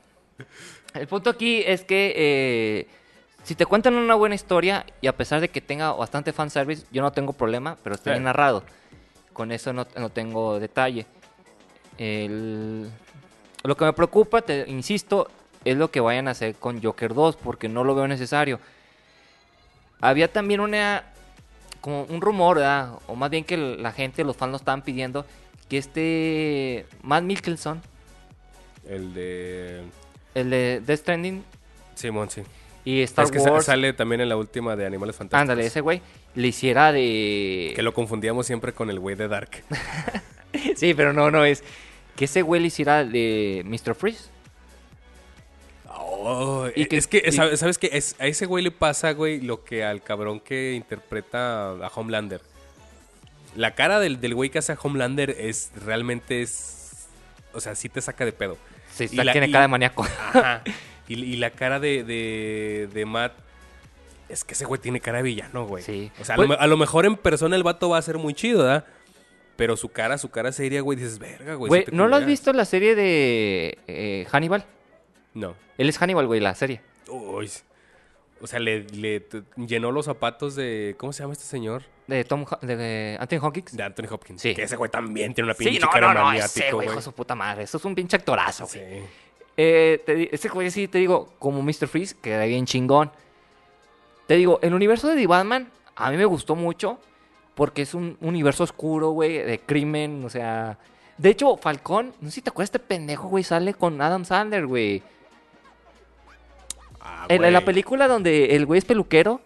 el punto aquí es que eh, si te cuentan una buena historia y a pesar de que tenga bastante fanservice, yo no tengo problema, pero está Sí. bien narrado. Con eso no, no tengo detalle. El- lo que me preocupa, te insisto, es lo que vayan a hacer con Joker 2, porque no lo veo necesario. Había también una como un rumor, ¿verdad? O más bien que la gente, los fans lo estaban pidiendo, que este Matt Mikkelson, El de. el de Death Stranding Simón, sí. Y Star es que Wars, sale también en la última de Animales Fantásticos. ándale, ese güey, le hiciera de... Que lo confundíamos siempre con el güey de Dark. Sí, pero no, no es. Que ese güey le hiciera de Mr. Freeze. Oh, Y que- es que, y- ¿sabes, qué? Es, a ese güey le pasa, güey, lo que al cabrón que interpreta a Homelander. La cara del, del güey que hace a Homelander es realmente es. O sea, sí te saca de pedo. Sí, Y la- tiene y- cara de maníaco. Ajá. Y, y la cara de, de, de Matt. Es que ese güey tiene cara de villano, güey. Sí. O sea, a, Pues- lo, a lo mejor en persona el vato va a ser muy chido, ¿verdad? Pero su cara, su cara seria, güey, dices, verga, güey. Güey, sí ¿no lo has culea". visto en la serie de eh, Hannibal? No. Él es Hannibal, güey, la serie. Uy. O sea, le, llenó los zapatos de. ¿Cómo se llama este señor? De Tom de, de Anthony Hopkins. De Anthony Hopkins. Sí. Que ese güey también tiene una pinche Sí, no, cara no, no, ese güey, hijo su puta madre. Eso es un pinche actorazo, güey. Sí. Eh, te ese güey sí, te digo, como Mr. Freeze, queda bien chingón. Te digo, el universo de The Batman a mí me gustó mucho porque es un universo oscuro, güey, de crimen, o sea... De hecho, Falcón, no sé si te acuerdas este pendejo, güey, sale con Adam Sandler, güey. Ah, En, en la película donde el güey es peluquero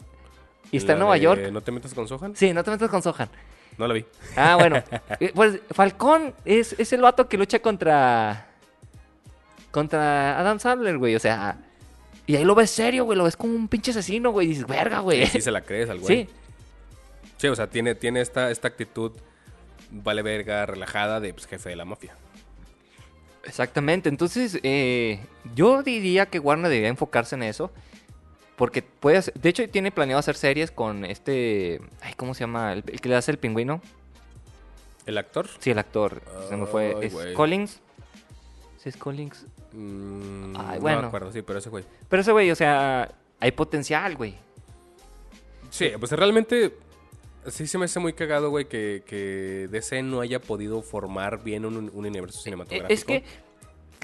y está en Nueva de York. ¿No te metas con Sohan? Sí, no te metas con Sohan. No la vi. Ah, bueno. Eh, pues Falcón es, es el vato que lucha contra. Contra Adam Sandler, güey. O sea. Y ahí lo ves serio, güey. Lo ves como un pinche asesino, güey. Y dices, verga, güey. Sí se la crees al güey. Sí. Sí, o sea, tiene, tiene esta, esta actitud vale verga, relajada de pues, jefe de la mafia. Exactamente. Entonces, eh, yo diría que Warner debería enfocarse en eso. Porque puede hacer- De hecho, tiene planeado hacer series con este. Ay, ¿cómo se llama? El, el que le hace el pingüino. ¿El actor? Sí, el actor. Se me fue. Ay, ¿Es güey. Collins? ¿Sí es Collins? Mm, Ay, No bueno. me acuerdo, sí, pero ese güey. Pero ese güey, o sea, hay potencial, güey. Sí, pues realmente sí se me hace muy cagado, güey, que, que DC no haya podido formar bien un, un universo cinematográfico. Eh, Es que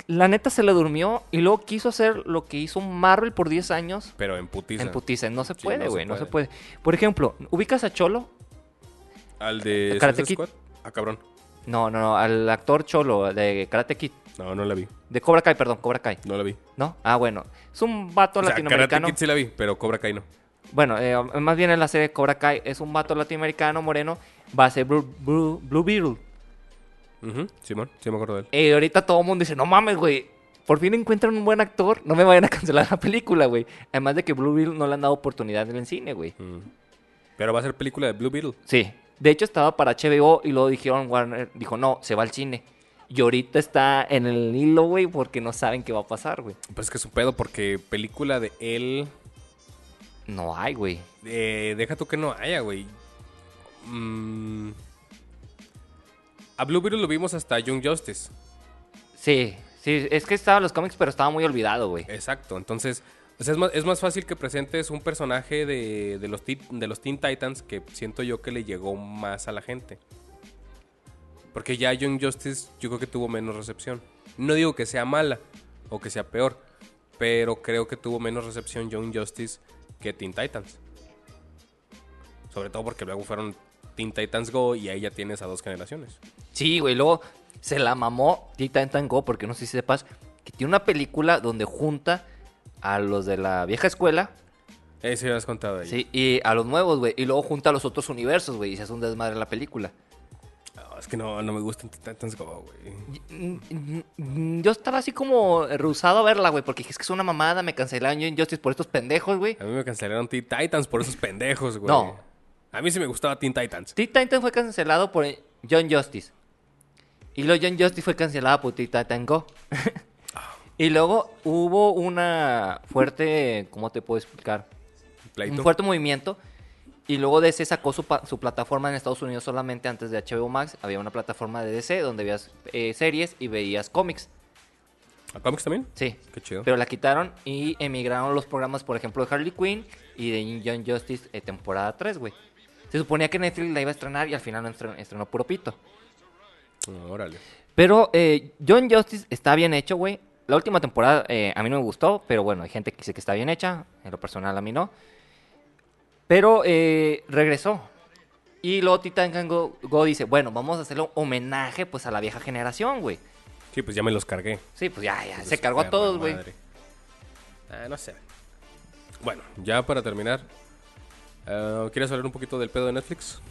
la neta se le durmió y luego quiso hacer lo que hizo Marvel por 10 años Pero en putiza. en putiza. No se puede, no güey, no se puede. Por ejemplo, ¿ubicas a Cholo? Al de Karate Kid. Squad. Ah, cabrón. No, no, no, al actor Cholo de Karate Kid. No, no la vi. De Cobra Kai, perdón, Cobra Kai. No la vi. ¿No? Ah, bueno. Es un vato O sea, latinoamericano. Karate Kid sí la vi, pero Cobra Kai no. Bueno, eh, más bien en la serie Cobra Kai es un vato latinoamericano moreno. Va a ser Blue, Blue- Blue Beetle. Ujú, Simón, sí me acuerdo de él. Y ahorita todo el mundo dice, no mames, güey. Por fin encuentran un buen actor. No me vayan a cancelar la película, güey. Además de que Blue Beetle no le han dado oportunidad en el cine, güey. Mm. Pero va a ser película de Blue Beetle. Sí. De hecho, estaba para HBO y luego dijeron, Warner dijo, no, se va al cine. Y ahorita está en el hilo, güey, porque no saben qué va a pasar, güey. Pues es que es un pedo porque película de él... No hay, güey. eh, deja tú que no haya, güey. Mm. A Blue Beetle lo vimos hasta Young Justice. Sí, sí, es que estaba en los cómics, pero estaba muy olvidado, güey. Exacto, entonces sea, es, más, es más fácil que presentes un personaje de, de los de los Teen Titans que siento yo que le llegó más a la gente. Porque ya Young Justice yo creo que tuvo menos recepción. No digo que sea mala o que sea peor, pero creo que tuvo menos recepción Young Justice que Teen Titans. Sobre todo porque luego fueron Teen Titans Go y ahí ya tienes a dos generaciones. Sí, güey, luego se la mamó Titan Go, porque no sé si sepas que tiene una película donde junta a los de la vieja escuela Eso ya has contado ahí. sí, y a los nuevos, güey. Y luego junta a los otros universos, güey, y se hace un desmadre la película. No, es que no, no me gustan Titans Go, güey. Yo estaba así como rehusado a verla, güey, porque dije, es que es una mamada, me cancelaron Injustice por estos pendejos, güey. A mí me cancelaron Teen Titans por esos pendejos, güey. No. A mí sí me gustaba Teen Titans. Teen Titan fue cancelado por John Justice. Y luego John Justice fue cancelado por Teen Titan Go. y luego hubo una fuerte, ¿cómo te puedo explicar? Pleito. Un fuerte movimiento. Y luego DC sacó su, su plataforma en Estados Unidos solamente antes de HBO Max. Había una plataforma de DC donde veías eh, series y veías cómics. ¿A cómics también? Sí. Qué chido. Pero la quitaron y emigraron los programas, por ejemplo, de Harley Quinn y de John Justice eh, temporada 3, güey. Se suponía que Netflix la iba a estrenar y al final no estrenó, estrenó puro pito. No, órale. Pero eh, John Justice está bien hecho, güey. La última temporada eh, a mí no me gustó, pero bueno, hay gente que dice que está bien hecha. En lo personal a mí no. Pero eh, regresó. Y luego Titan Go, Go dice, bueno, vamos a hacerle un homenaje pues a la vieja generación, güey. Sí, pues ya me los cargué. Sí, pues ya, ya, Pues se cargó a todos, güey. Ah, no sé. Bueno, ya para terminar. eh, ¿Quieres hablar un poquito del pedo de Netflix?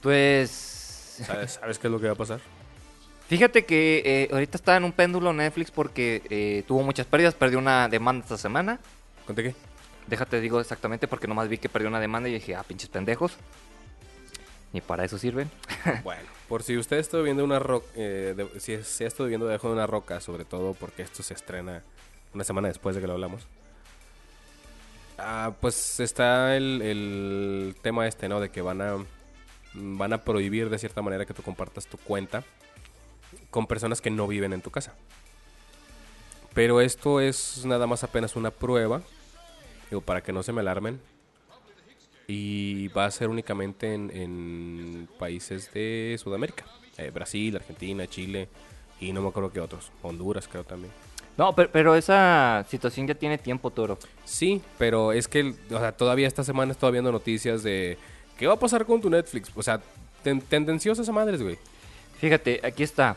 Pues... ¿Sabes, ¿Sabes qué es lo que va a pasar? Fíjate que eh, ahorita está en un péndulo Netflix porque eh, tuvo muchas pérdidas. Perdió una demanda esta semana. ¿Conté qué? Déjate digo exactamente porque nomás vi que perdió una demanda y dije, ah, pinches pendejos. Ni para eso sirven. Bueno, por si usted está viendo una roca, si se ha estado viendo debajo de una roca, sobre todo porque esto se estrena una semana después de que lo hablamos. Ah, pues está el, el tema este, ¿no? De que van a van a prohibir de cierta manera que tú compartas tu cuenta con personas que no viven en tu casa. Pero esto es nada más apenas una prueba, digo, para que no se me alarmen. Y va a ser únicamente en, en países de Sudamérica. Eh, Brasil, Argentina, Chile y no me acuerdo qué otros. Honduras creo también. No, pero, pero esa situación ya tiene tiempo, Toro. Sí, pero es que o sea, todavía esta semana estoy viendo noticias de qué va a pasar con tu Netflix. O sea, ten- tendenciosas a madres, güey. Fíjate, aquí está.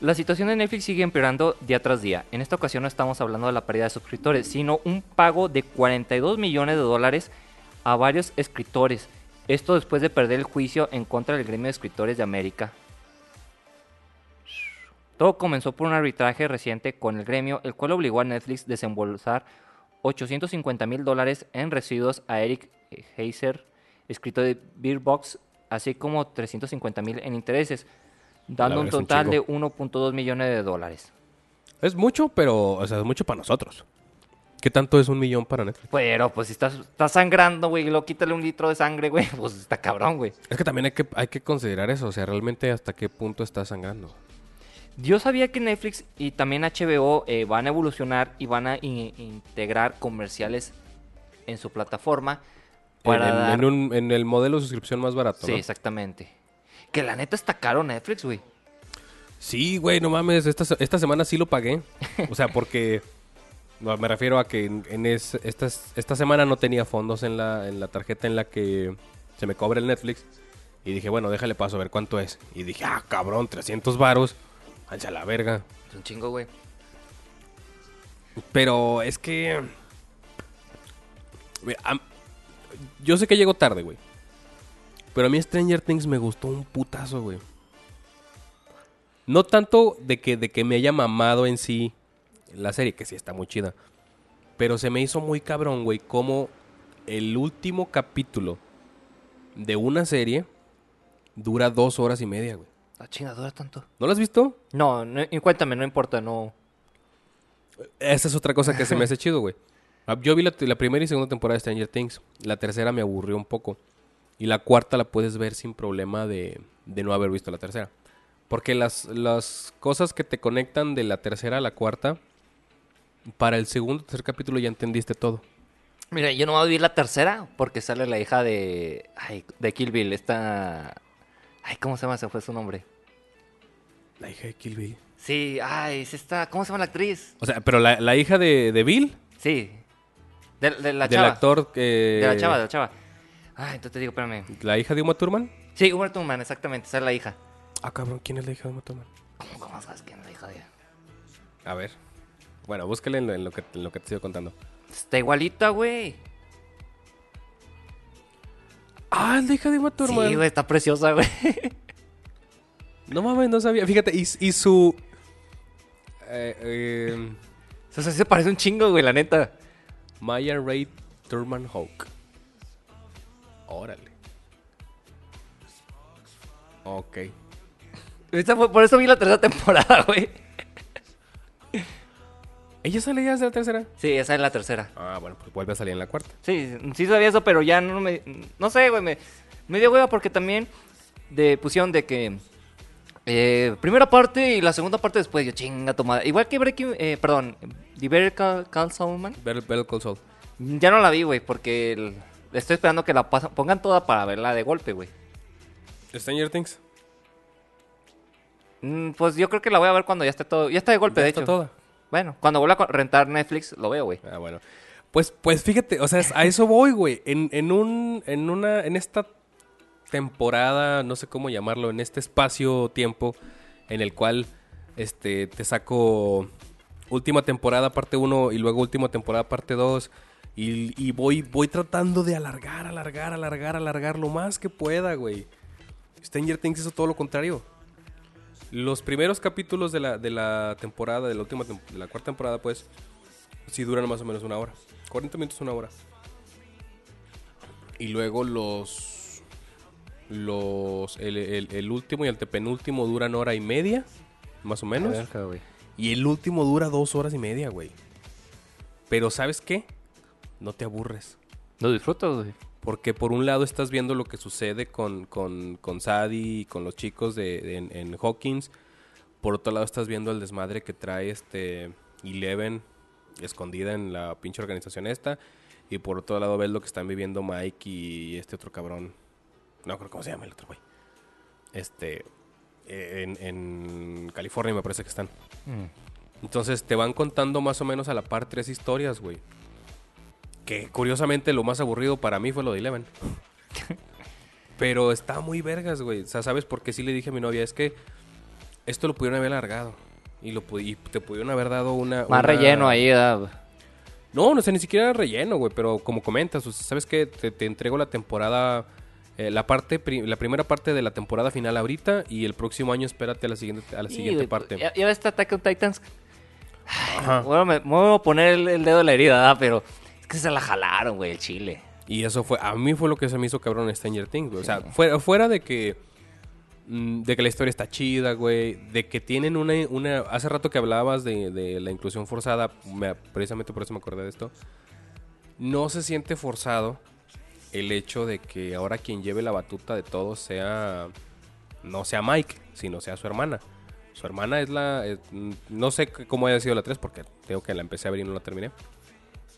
La situación de Netflix sigue empeorando día tras día. En esta ocasión no estamos hablando de la pérdida de suscriptores, sino un pago de 42 millones de dólares a varios escritores. Esto después de perder el juicio en contra del gremio de escritores de América. Todo comenzó por un arbitraje reciente con el gremio, el cual obligó a Netflix a desembolsar 850 mil dólares en residuos a Eric Heiser, escritor de Beerbox, así como 350 mil en intereses, dando un es un total de chingo. 1.2 millones de dólares. Es mucho, pero, o sea, es mucho para nosotros. ¿Qué tanto es un millón para Netflix? Pero pues si estás, estás sangrando, güey, y luego quítale un litro de sangre, güey, pues está cabrón, güey. Es que también hay que, hay que considerar eso, o sea, realmente hasta qué punto está sangrando. Yo sabía que Netflix y también HBO eh, van a evolucionar y van a in- integrar comerciales en su plataforma para en, en- dar- en un- en el modelo de suscripción más barato, Sí, ¿no? exactamente. Que la neta está caro Netflix, güey. Sí, güey, no mames, esta, esta semana sí lo pagué. O sea, porque no, me refiero a que en, en es- estas- esta semana no tenía fondos en la, en la tarjeta en la que se me cobra el Netflix. Y dije, bueno, déjale paso a ver cuánto es. Y dije, ah, cabrón, 300 varos. Ancha la verga. Es un chingo, güey. Pero es que... Mira, yo sé que llego tarde, güey. Pero a mí Stranger Things me gustó un putazo, güey. No tanto de que, de que me haya mamado en sí la serie, que sí está muy chida. Pero se me hizo muy cabrón, güey, como el último capítulo de una serie dura dos horas y media, güey. La chingadura tanto. ¿No lo has visto? No, no, y cuéntame, no importa, no. Esa es otra cosa que se me hace chido, güey. Ah, Yo vi la, la primera y segunda temporada de Stranger Things. La tercera me aburrió un poco. Y la cuarta la puedes ver sin problema de, de no haber visto la tercera. Porque las, las cosas que te conectan de la tercera a la cuarta, para el segundo o tercer capítulo ya entendiste todo. Mira, yo no voy a vivir la tercera porque sale la hija de. Ay, de Kill Bill, esta. Ay, ¿cómo se llama? Se fue su nombre. La hija de Kill Bill. Sí, ay, es esta. ¿Cómo se llama la actriz? O sea, pero la, la hija de, de Bill, Sí. De, de la del chava. actor que... De la chava, de la chava. Ay, entonces te digo, espérame. La hija de Uma Thurman. Sí, Uma Thurman, exactamente, esa es la hija. Ah, cabrón, ¿quién es la hija de Uma Thurman? ¿Cómo, cómo sabes quién es la hija de ella? A ver. Bueno, búscale en lo, en lo que, en lo que te estoy contando. Está igualita, güey. Ah, es la hija de Uma Thurman. Sí, güey, está preciosa, güey. No mames, no sabía. Fíjate, y, y su. eh, eh, O sea, sí se parece un chingo, güey, la neta. Maya Ray Thurman Hawk. Órale. Ok. Fue- por eso vi la tercera temporada, güey. ¿Ella sale ya desde la tercera? Sí, esa es la tercera. Ah, bueno, pues vuelve a salir en la cuarta. Sí, sí sabía eso, pero ya no me... No sé, güey, me, me dio hueva porque también de, pusieron de que... eh, primera parte y la segunda parte después. Yo, chinga tu madre. Igual que Breaking... eh, perdón, The Better Call, Call Saul, man. Better, Better Call Saul. Ya no la vi, güey, porque el- estoy esperando que la pasan- pongan toda para verla de golpe, güey. Stranger Things. Mm, pues yo creo que la voy a ver cuando ya esté todo... Ya está de golpe, Ya de está hecho. toda. Bueno, cuando vuelva a rentar Netflix, lo veo, güey. Ah, bueno. Pues, pues fíjate, o sea, a eso voy, güey. En, en un, en una, en esta temporada, no sé cómo llamarlo, en este espacio-tiempo en el cual este, te saco última temporada parte 1 y luego última temporada parte 2 y, y voy, voy tratando de alargar, alargar, alargar, alargar lo más que pueda, güey. Stranger Things hizo todo lo contrario. Los primeros capítulos de la, de la temporada, de la última de la cuarta temporada, pues, sí duran más o menos una hora. 40 minutos, una hora. Y luego los. Los. El, el- el último y el penúltimo duran hora y media, más o menos. Verga. Y el último dura dos horas y media, güey. Pero ¿sabes qué? No te aburres. Lo disfrutas, güey. Porque por un lado estás viendo lo que sucede con, con, con Sadie y con los chicos de, de- en, en Hawkins. Por otro lado estás viendo el desmadre que trae este Eleven escondida en la pinche organización esta. Y por otro lado ves lo que están viviendo Mike y este otro cabrón. No creo cómo se llama el otro güey. Este. eh, En, en California me parece que están. Entonces te van contando más o menos a la par tres historias, güey. Que curiosamente lo más aburrido para mí fue lo de Eleven. Pero está muy vergas, güey. O sea, ¿sabes por qué sí le dije a mi novia? Es que esto lo pudieron haber alargado. Y, lo, y te pudieron haber dado una... Más una- relleno ahí. No, no sé, ni siquiera era relleno, güey. Pero como comentas, o sea, ¿sabes qué? Te, te entrego la temporada... eh, la parte pri- la primera parte de la temporada final ahorita y el próximo año espérate a la siguiente a la siguiente parte. Ya, ya ves Attack on Titans. Ajá. Bueno, me, me voy a poner el, el dedo en la herida, ¿verdad? Pero que se la jalaron, güey, el chile. Y eso fue, a mí fue lo que se me hizo cabrón en Stranger Things, güey. O sea, fuera, fuera de que, mm, de que la historia está chida, güey, de que tienen una, una, hace rato que hablabas de, de la inclusión forzada, me- precisamente por eso me acordé de esto, no se siente forzado el hecho de que ahora quien lleve la batuta de todo sea, no sea Mike, sino sea su hermana. Su hermana es la, es- mm, no sé cómo haya sido la 3 porque tengo que la empecé a ver y no la terminé.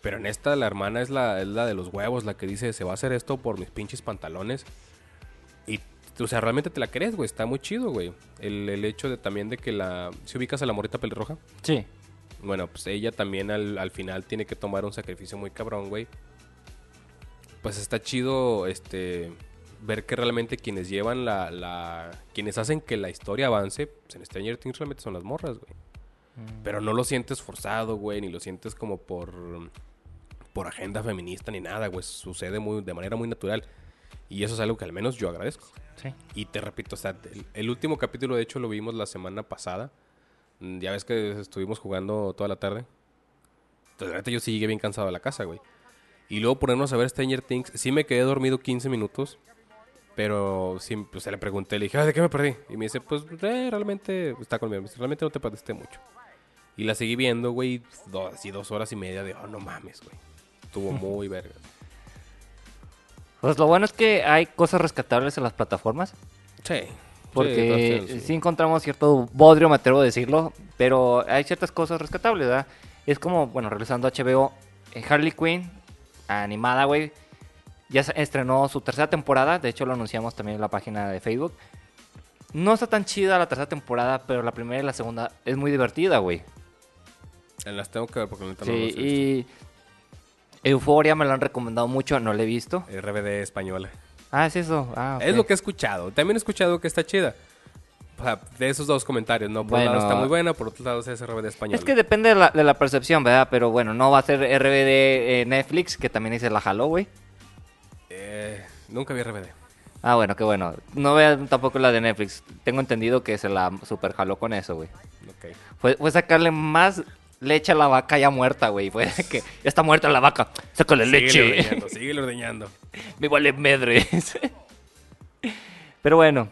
Pero en esta la hermana es la, es la de los huevos, la que dice, se va a hacer esto por mis pinches pantalones. Y, o sea, realmente te la crees, güey. Está muy chido, güey. El, el hecho de también de que la... ¿Se ubicas a la morita pelirroja? Sí. Bueno, pues ella también al, al final tiene que tomar un sacrificio muy cabrón, güey. Pues está chido, este... Ver que realmente quienes llevan la, la... Quienes hacen que la historia avance, pues en Stranger Things realmente son las morras, güey. Pero no lo sientes forzado, güey, ni lo sientes como por por agenda feminista ni nada, güey. Sucede muy de manera muy natural. Y eso es algo que al menos yo agradezco. Sí. Y te repito, o sea, el, el último capítulo de hecho lo vimos la semana pasada. Mm, Ya ves que estuvimos jugando toda la tarde. Entonces, neta, yo sí llegué bien cansado a la casa, güey. Y luego ponernos a ver Stranger Things. Sí me quedé dormido 15 minutos. Pero sí, pues, se le pregunté, le dije, "Ay, ¿de qué me perdí? Y me dice, pues eh, realmente está conmigo. Dice, realmente no te perdiste mucho. Y la seguí viendo, güey, dos, así dos horas y media de, oh, no mames, güey. Estuvo muy verga. Pues lo bueno es que hay cosas rescatables en las plataformas. Sí. Porque sí, sí, encontramos cierto bodrio, me atrevo a decirlo. Pero hay ciertas cosas rescatables, ¿verdad? Es como, bueno, regresando a HBO, eh, Harley Quinn, animada, güey. Ya estrenó su tercera temporada. De hecho, lo anunciamos también en la página de Facebook. No está tan chida la tercera temporada, pero la primera y la segunda es muy divertida, güey. Las tengo que ver porque no Sí, y Euforia me lo han recomendado mucho, no la he visto. RBD española. Ah, es eso. Ah, Es lo que he escuchado. También he escuchado que está chida. O sea, de esos dos comentarios, ¿no? Por un Bueno. lado está muy buena, por otro lado es RBD española. Es que depende de la, de la percepción, ¿verdad? Pero bueno, no va a ser RBD eh, Netflix, que también dice la jaló, güey. Eh, nunca vi RBD. Ah, bueno, qué bueno. No vean tampoco la de Netflix. Tengo entendido que se la super jaló con eso, güey. Ok. Fue, fue sacarle más leche a la vaca ya muerta, güey. Que ya está muerta la vaca. Sácale Síguele leche. ordeñando, síguele ordeñando. Me vale medres. Pero bueno,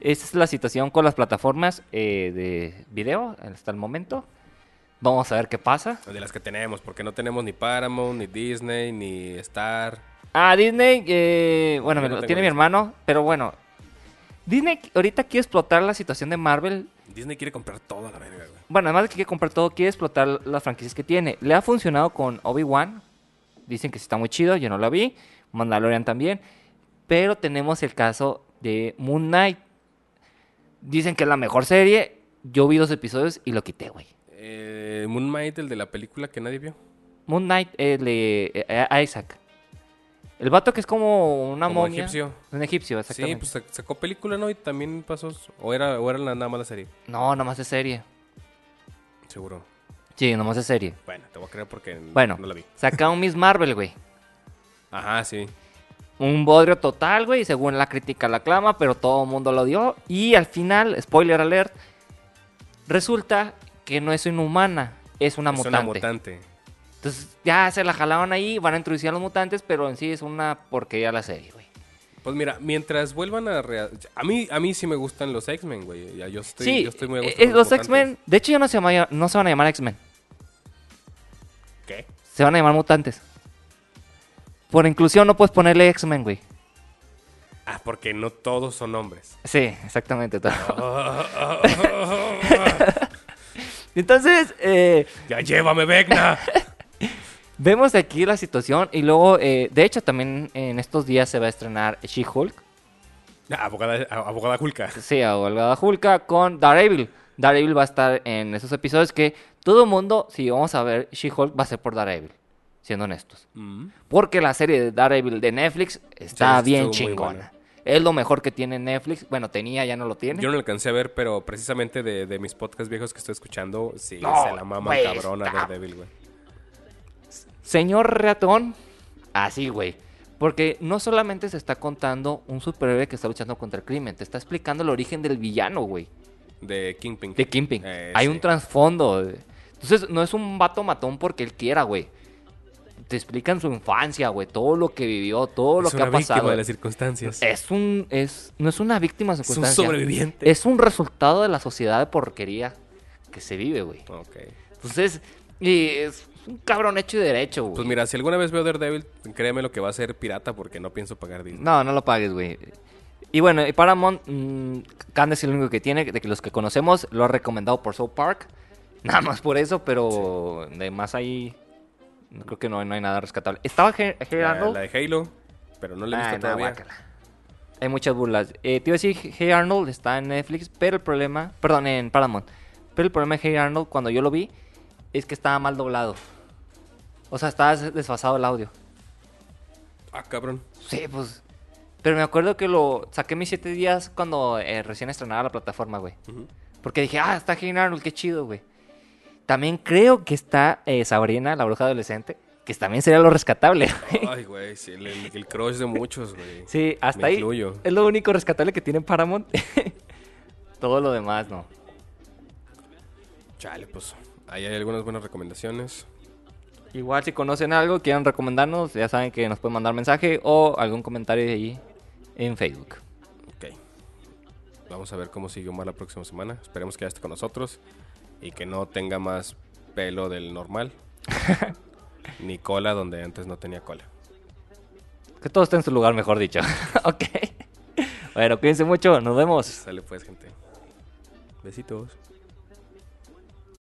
esa es la situación con las plataformas eh, de video hasta el momento. Vamos a ver qué pasa. De las que tenemos, porque no tenemos ni Paramount, ni Disney, ni Star. Ah, Disney, eh, bueno, me lo tiene mi hermano, pero bueno. Disney ahorita quiere explotar la situación de Marvel. Disney quiere comprar toda la verga, güey. Bueno, además de que quiere comprar todo, quiere explotar las franquicias que tiene. Le ha funcionado con Obi-Wan. Dicen que sí está muy chido, yo no la vi. Mandalorian también. Pero tenemos el caso de Moon Knight. Dicen que es la mejor serie. Yo vi dos episodios y lo quité, güey. Eh, Moon Knight, el de la película que nadie vio. Moon Knight, el de eh, Isaac. El vato que es como una Como momia. egipcio. Un egipcio, Sí, exactamente. pues sac- sacó película, ¿no? Y también pasó. O era, o era la- nada más la serie. No, nomás es serie. Seguro. Sí, nomás es serie. Bueno, te voy a creer porque Bueno, no la vi. saca un Miss Marvel, güey. Ajá, sí. Un bodrio total, güey, según la crítica la aclama, pero todo el mundo lo dio. Y al final, spoiler alert, resulta que no es inhumana, es una es mutante. una mutante. Entonces ya se la jalaban ahí, van a introducir a los mutantes, pero en sí es una porquería la serie, güey. Pues mira, mientras vuelvan a... rea- A mí, a mí sí me gustan los X-Men, güey. Ya yo estoy, sí, yo estoy muy a eh, gusto eh, los mutantes. X-Men, de hecho ya no se, llama- no se van a llamar X-Men, ¿Qué? se van a llamar mutantes. Por inclusión no puedes ponerle X-Men, güey. Ah, porque no todos son hombres. Sí, exactamente. todo. Entonces, eh, ¡Ya llévame, Vecna! vemos aquí la situación y luego, eh, de hecho, también en estos días se va a estrenar She-Hulk. abogada, abogada Hulka. Sí, abogada Hulka con Daredevil. Daredevil va a estar en esos episodios que todo mundo, si vamos a ver She-Hulk, va a ser por Daredevil, siendo honestos. Mm. Porque la serie de Daredevil de Netflix está Sí, bien chingona. Es lo mejor que tiene Netflix. Bueno, tenía, ya no lo tiene. Yo no lo alcancé a ver, pero precisamente de, de mis podcasts viejos que estoy escuchando, sí, No, se la maman güey, cabrón a está- Daredevil, güey. Señor ratón, así, güey. Porque no solamente se está contando un superhéroe que está luchando contra el crimen, te está explicando el origen del villano, güey. De Kingpin. De Kingpin. Eh, Hay sí. un trasfondo. Entonces, no es un vato matón porque él quiera, güey. Te explican su infancia, güey. Todo lo que vivió, todo lo Es que una ha víctima pasado. de las circunstancias. Es un. Es, no es una víctima de Es un sobreviviente. Es un resultado de la sociedad de porquería que se vive, güey. Ok. Entonces, y es un cabrón hecho y derecho, güey. Pues mira, si alguna vez veo Daredevil, créeme lo que va a ser pirata porque no pienso pagar Disney. No, no lo pagues, güey. Y bueno, y Paramount, mm, Candace es el único que tiene, de que los que conocemos, lo ha recomendado por South Park. Nada más por eso, pero de más ahí, no creo que no, no hay nada rescatable. Estaba Hey Hey La, Arnold. la de Halo, pero no la he visto Ay, todavía. Hay muchas burlas. Eh, te iba a decir, Hey Arnold está en Netflix, pero el problema, perdón, en Paramount. Pero el problema de Hey Arnold, cuando yo lo vi, es que estaba mal doblado. O sea, estaba des- desfasado el audio. Ah, cabrón. Sí, pues. Pero me acuerdo que lo saqué mis siete días cuando eh, recién estrenaba la plataforma, güey. Porque dije, ah, está Hey Arnold, qué chido, güey. También creo que está eh, Sabrina, la bruja adolescente, que también sería lo rescatable. güey. Ay, güey, sí, el, el, el crush de muchos, güey. sí, hasta Me ahí incluyo. es lo único rescatable que tiene Paramount. Todo lo demás, no. Chale, pues ahí hay algunas buenas recomendaciones. Igual si conocen algo, quieran recomendarnos, ya saben que nos pueden mandar mensaje o algún comentario ahí en Facebook. Ok. Vamos a ver cómo sigue Omar la próxima semana. Esperemos que ya esté con nosotros y que no tenga más pelo del normal. Ni cola donde antes no tenía cola. Que todo esté en su lugar, mejor dicho. ok. Bueno, cuídense mucho, nos vemos. Sale pues, gente. Besitos.